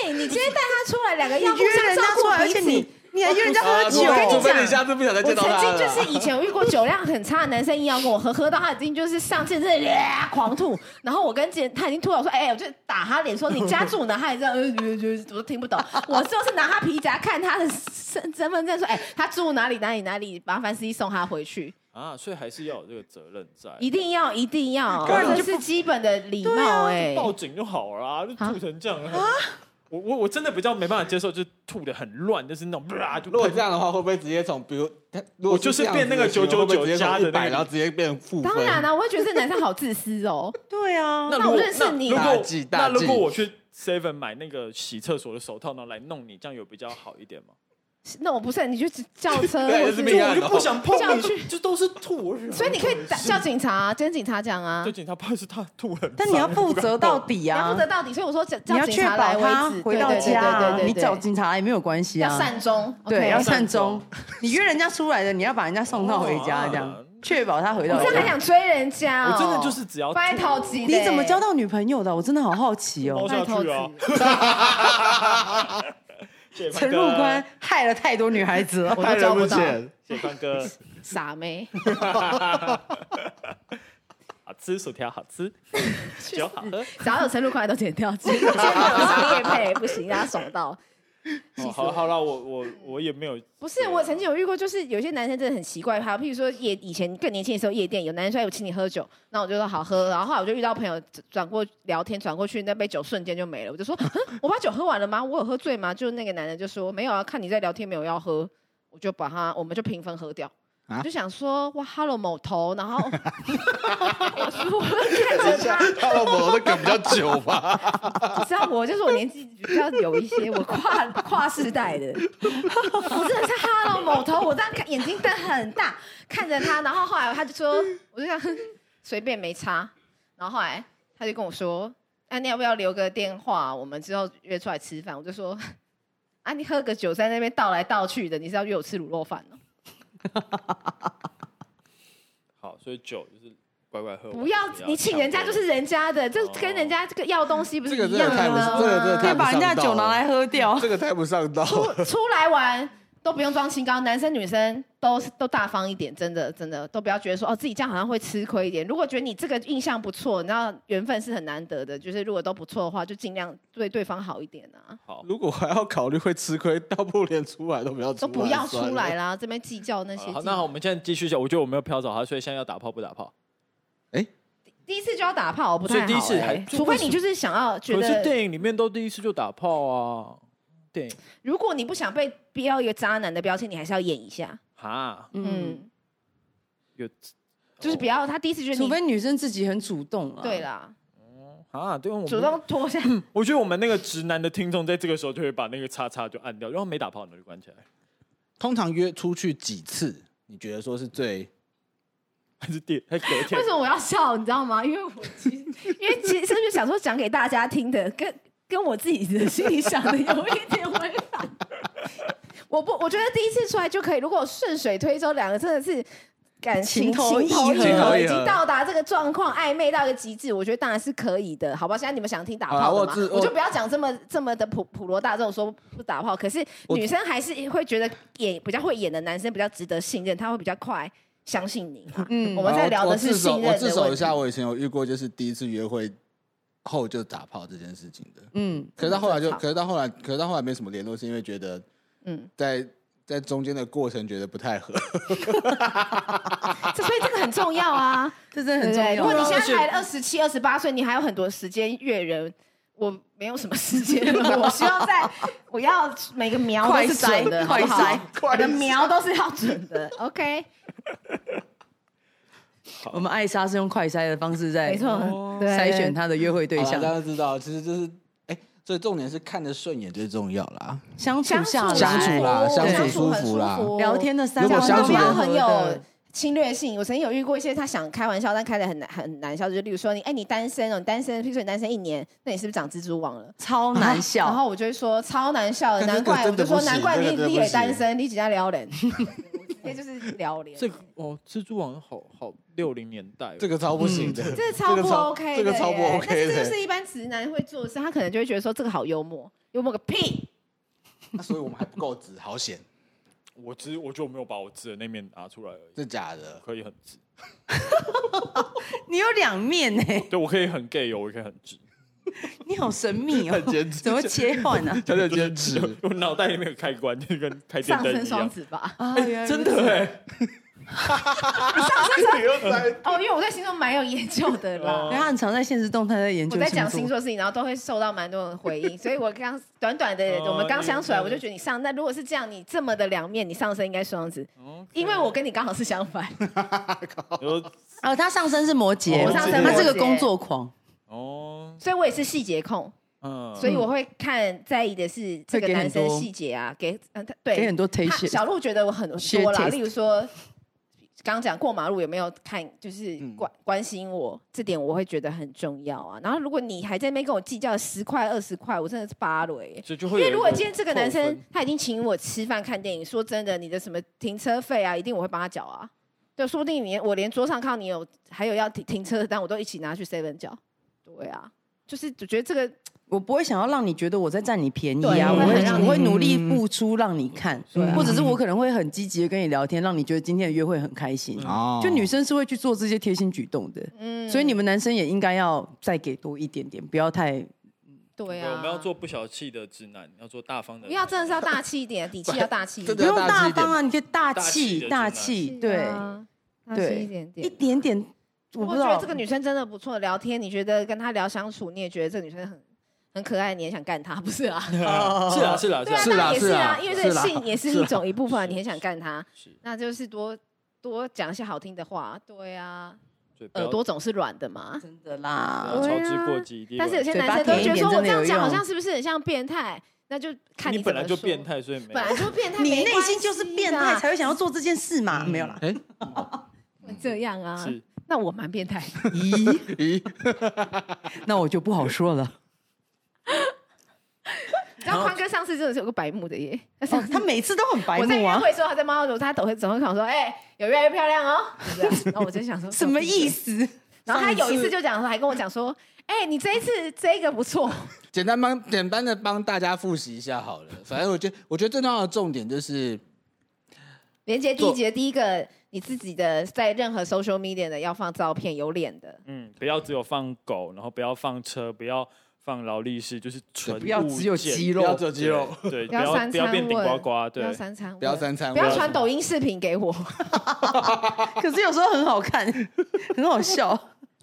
行。你今天带他出来，两个要互相照顾彼此。你还约人家喝酒？我跟你讲，你下次不想再见到他。我曾经就是以前我遇过酒量很差的男生，硬要跟我喝，喝到他已经就是上线，真的狂吐。然后我跟姐他已经吐了，我说：“哎，我就打他脸，说你家住哪？”他还这样，我都听不懂。我就是拿他皮夹看他的身身份证，说：“哎，他住哪里？哪里？哪里？麻烦司机送他回去。”啊，所以还是要有这个责任在。一定要，一定要，这是基本的礼貌。哎，报警就好了，就吐成这样啊。我我我真的比较没办法接受，就是吐的很乱，就是那种，如果这样的话，会不会直接从比如，我就是变那个九九九加的那个，然后直接变负分？当然了，我会觉得这男生好自私哦。对啊，那我认识你，如果那如果我去 Seven 买那个洗厕所的手套，然后来弄你，这样有比较好一点吗？那我不是，你就叫 车，我就不想碰你，就都是吐。所以你可以叫警察，跟警察讲啊。叫警察，不好意思，他吐很。但你要负责到底啊！要负责到底，所以我说叫叫警察来他回到家。你找警察也没有关系啊。要善终，对，要善终。你约人家出来的，你要把人家送到回家，这样确保他回到家。你这还想追人家？我真的就是只要拜托几。你怎么交到女朋友的？我真的好好奇哦。拜托几。陈入关害了太多女孩子了，我都招不到。谢谢宽哥，傻妹。好吃薯条，好吃酒好喝，只要有陈入宽都剪掉，今天商业配不行，他爽到。哦、好好了，我我我也没有。不是，我曾经有遇过，就是有些男生真的很奇怪。好，譬如说夜以前更年轻的时候，夜店有男生说我请你喝酒，那我就说好喝。然后后来我就遇到朋友转过聊天，转过去那杯酒瞬间就没了。我就说，我把酒喝完了吗？我有喝醉吗？就那个男的就说没有啊，看你在聊天没有要喝，我就把他，我们就平分喝掉。啊、我就想说哇，Hello 某头，然后我说我看着他，Hello 某头的梗比较久吧？你知道我就是我年纪比较有一些，我跨跨世代的，我真的是 Hello 某头，我这样看眼睛瞪很大看着他，然后后来他就说，我就想随便没差，然后后来他就跟我说，哎、啊，你要不要留个电话，我们之后约出来吃饭？我就说，啊，你喝个酒在那边倒来倒去的，你是要约我吃卤肉饭哦？好，所以酒就是乖乖喝。不要，你请人家就是人家的，这跟人家这个要东西不是一样的吗？这个这个可以把人家酒拿来喝掉，这个太不上道。出出来玩。都不用装清高，男生女生都都大方一点，真的真的都不要觉得说哦自己这样好像会吃亏一点。如果觉得你这个印象不错，你知道缘分是很难得的，就是如果都不错的话，就尽量对对方好一点啊。好，如果还要考虑会吃亏，倒不如连出来都不要出来，都不要出来啦，这边计较那些好。好，那好，我们现在继续讲。我觉得我没有飘走他，所以现在要打炮不打炮？哎、欸，第一次就要打炮不太好、欸，第一次还除非你就是想要觉得，可是电影里面都第一次就打炮啊。对，如果你不想被标一个渣男的标签，你还是要演一下。哈，嗯，有，就是不要他第一次觉得，除非女生自己很主动啊。对啦，哦，啊，对，我主动脱下。我觉得我们那个直男的听众在这个时候就会把那个叉叉就按掉，然后没打炮的就关起来。通常约出去几次？你觉得说是最还是第还隔天？为什么我要笑？你知道吗？因为我其实因为其实是不是想说讲给大家听的，跟。跟我自己的心里想的有一点违反。我不，我觉得第一次出来就可以。如果顺水推舟，两个真的是感情情投意合，已经到达这个状况，暧昧到一个极致，我觉得当然是可以的，好吧？现在你们想听打炮的吗？我，我就不要讲这么这么的普普罗大众说不打炮。可是女生还是会觉得演比较会演的男生比较值得信任，他会比较快相信你。嗯，我们在聊的是信任的。我自首一下，我以前有遇过，就是第一次约会。后就打炮这件事情的。嗯，可是到后来就，可是到后来，可是到后来没什么联络，是因为觉得，嗯，在在中间的过程觉得不太合。这所以这个很重要啊，这真的很重要。如果你现在才二十七、二十八岁，你还有很多时间阅人。我没有什么时间了，我希望在我要每个苗都是准的，快筛，我的苗都是要准的。OK，我们艾莎是用快筛的方式在没错筛选她的约会对象。大家知道，其实就是哎，所以重点是看得顺眼最重要啦，相处下相处啦，相处舒服啦，聊天的三如果相处很有。侵略性，我曾经有遇过一些他想开玩笑，但开的很难很难笑，就是例如说你哎、欸、你单身哦，你单身，譬如说你单身一年，那你是不是长蜘蛛网了？超难笑，然后我就会说超难笑的，难怪我就说难怪你你也单身，你只在撩人，那就是撩人。这个哦，蜘蛛网好好六零年代，这个超不行的，这个超不 OK，这个超不 OK，但是这就是一般直男会做的事，他可能就会觉得说这个好幽默，幽默个屁。那所以我们还不够直，好险。我直，我就没有把我直的那面拿出来而已。这假的？可以很直。你有两面呢？对，我可以很 gay 我也可以很直。你好神秘哦，很坚持，怎么切换呢？真的坚持，我脑袋里面有开关，就跟开电灯一样。上升双子吧？真的哎。哈哈哈哈哦，因为我在星座蛮有研究的啦，因为他很常在现实动态在研究。我在讲星座。事情，然后都会受到蛮多人回应，所以我刚短短的我们刚相处来，我就觉得你上那如果是这样，你这么的两面，你上升应该双子，因为我跟你刚好是相反。哦，他上升是摩羯，我上升他是个工作狂。哦，所以我也是细节控，嗯，所以我会看在意的是这个男生细节啊，给嗯他对，给很多推荐。小鹿觉得我很多啦，例如说。刚刚讲过马路有没有看，就是关关心我这点，我会觉得很重要啊。然后如果你还在那边跟我计较十块二十块，我真的是巴雷。因为如果今天这个男生他已经请我吃饭看电影，说真的，你的什么停车费啊，一定我会帮他缴啊。对，说不定你我连桌上看到你有还有要停停车的单，我都一起拿去 seven 缴。对啊，就是我觉得这个。我不会想要让你觉得我在占你便宜啊，我会我会努力付出让你看，或者是我可能会很积极的跟你聊天，让你觉得今天的约会很开心。就女生是会去做这些贴心举动的，所以你们男生也应该要再给多一点点，不要太。对啊，我们要做不小气的直男，要做大方的。不要真的是要大气一点，底气要大气一点。不用大方啊，你可以大气大气，对，对，一点点，一点点。我觉得这个女生真的不错，聊天你觉得跟她聊相处，你也觉得这个女生很。很可爱，你也想干她，不是啊？是啊，是啊，是啊，对啊，当然也是啊，因为这个性也是一种一部分，你很想干她，那就是多多讲一些好听的话，对啊，耳朵总是软的嘛，真的啦，操之过急。但是有些男生都觉得说我这样讲好像是不是很像变态？那就看你本来就变态，所以本来就变态，你内心就是变态才会想要做这件事嘛？没有啦，哎，这样啊？那我蛮变态，咦咦，那我就不好说了。你知道宽哥上次真的是有个白目的耶，他每次都很白目啊。我在约会说他在猫头，他总会总会跟我说：“哎，有越来越漂亮哦。”然后我就想说什么意思？然后他有一次就讲说，还跟我讲说：“哎，你这一次这个不错。”简单帮简单的帮大家复习一下好了。反正我觉得，我觉得最重要的重点就是，连接第一节第一个，你自己的在任何 social media 的要放照片有脸的，嗯，不要只有放狗，然后不要放车，不要。放劳力士就是纯，不要只有肌肉，不要只有肌肉，对，不要不要变顶呱呱，对，不要三餐，不要三餐，不要传抖音视频给我。可是有时候很好看，很好笑。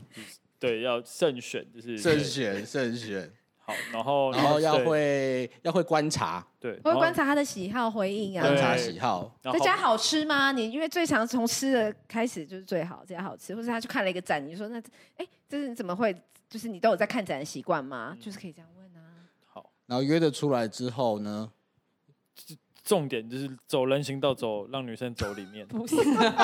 对，要慎选，就是慎选，慎选。好，然后然后要会要会观察，对，会观察他的喜好回应啊，观察喜好。这家好吃吗？你因为最常从吃的开始就是最好，这家好吃，或者他去看了一个展，你说那哎，这是你怎么会？就是你都有在看展的习惯吗？嗯、就是可以这样问啊。好，然后约得出来之后呢，重点就是走人行道走，让女生走里面。不是，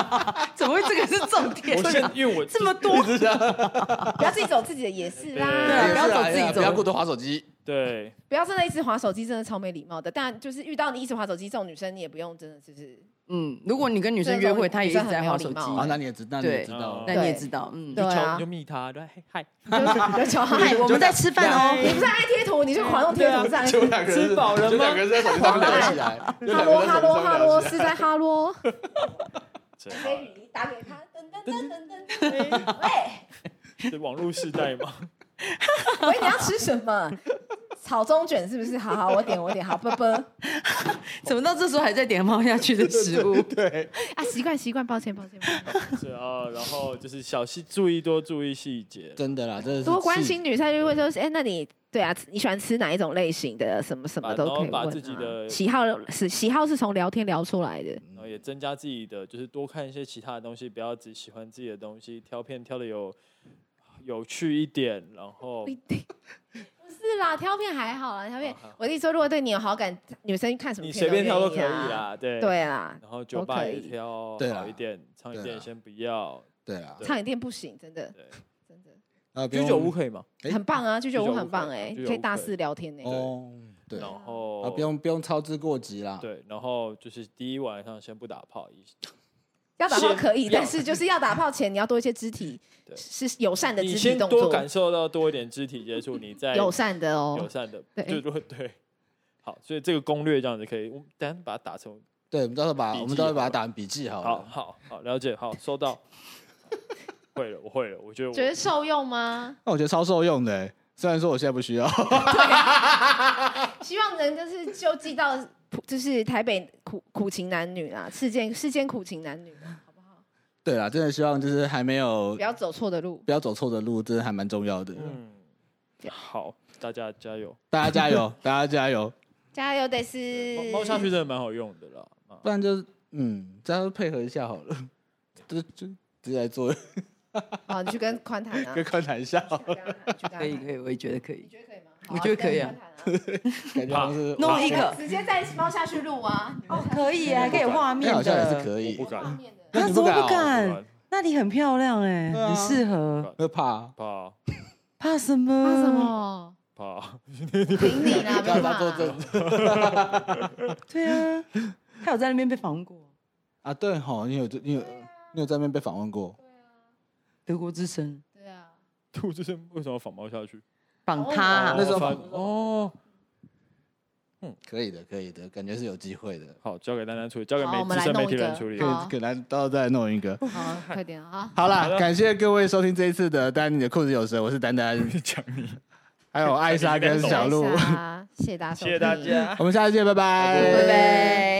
怎么会这个是重点？我先，因为我这么多，不要自己走自己的也是啦，不要走自己走，不要过多划手机。对，不要真的一直划手机，真的超没礼貌的。但就是遇到你一直划手机这种女生，你也不用真的就是。嗯，如果你跟女生约会，她也一直在划手机，那你也知道，你也知道，那你也知道，嗯，就求就密她，对，嗨，就求嗨，我们在吃饭哦，你不是爱贴图，你就狂用贴图在，就两个人，吃饱了吗？两个人在手机上聊起来，哈喽哈喽哈喽，是在哈喽，给雨衣打给他，噔噔噔噔噔，喂，是网络时代吗？喂，你要吃什么？草中卷是不是？好好，我点我点，好啵啵。怎么到这时候还在点猫下去的食物？对啊，习惯习惯，抱歉抱歉。是啊，然后就是小细注意多注意细节，真的啦，真的是多关心女生就会说，哎，那你对啊，你喜欢吃哪一种类型的？什么什么都可以问。把自己的喜好是喜好是从聊天聊出来的，然后也增加自己的，就是多看一些其他的东西，不要只喜欢自己的东西，挑片挑的有有趣一点，然后。是啦，挑片还好啦，挑片。我跟你说，如果对你有好感，女生看什么片你随便挑都可以啦，对对啦。然后酒吧也挑好一点，唱一点先不要。对啊，唱一点不行，真的。真的。啊，居酒屋可以吗？很棒啊，居酒屋很棒哎，可以大肆聊天呢。哦，对。然后啊，不用不用操之过急啦。对，然后就是第一晚上先不打炮，要打炮可以，但是就是要打炮前你要多一些肢体。是友善的肢体动作，多感受到多一点肢体接触，你再友善的哦，友善的，对。对对，好，所以这个攻略这样子可以，我们等下把它打成，对，我们到时候把我们到时候把它打成笔记，好，好好好，了解，好，收到，会了，我会了，我觉得觉得受用吗？那我觉得超受用的，虽然说我现在不需要，希望能就是就寄到，就是台北苦苦情男女啊，世间世间苦情男女。好不好对啦，真的希望就是还没有不要走错的路，不要走错的路，真的还蛮重要的。嗯，好，大家加油，大家加油，大家加油，加油！得是猫下去真的蛮好用的啦，不然就是嗯，这样配合一下好了，就就直接来做。好，你去跟宽谈啊，跟宽谈一下，可以可以，我也觉得可以，你觉得可以吗？我觉得可以啊，感觉好像是弄一个，直接在猫下去录啊，哦，可以，还可以画面好像也是可以，不敢。那怎么不敢？那里很漂亮哎，很适合。会怕怕怕什么？怕什么？怕。凭你啦，不怕。对啊，他有在那边被访问过啊？对哈，你有你有你有在那边被访问过？对啊，德国之声。对啊，德国之声为什么要访猫下去？绑他那时候哦。嗯，可以的，可以的，感觉是有机会的。好，交给丹丹处理，交给媒资深媒体人处理。可以，可能到再弄一个。好，快点啊！好 了，感谢各位收听这一次的《丹你的裤子有蛇》，我是丹丹，讲你，还有艾莎跟小鹿。谢谢大家，谢谢大家，谢谢大家，我们下次见，拜拜，拜拜。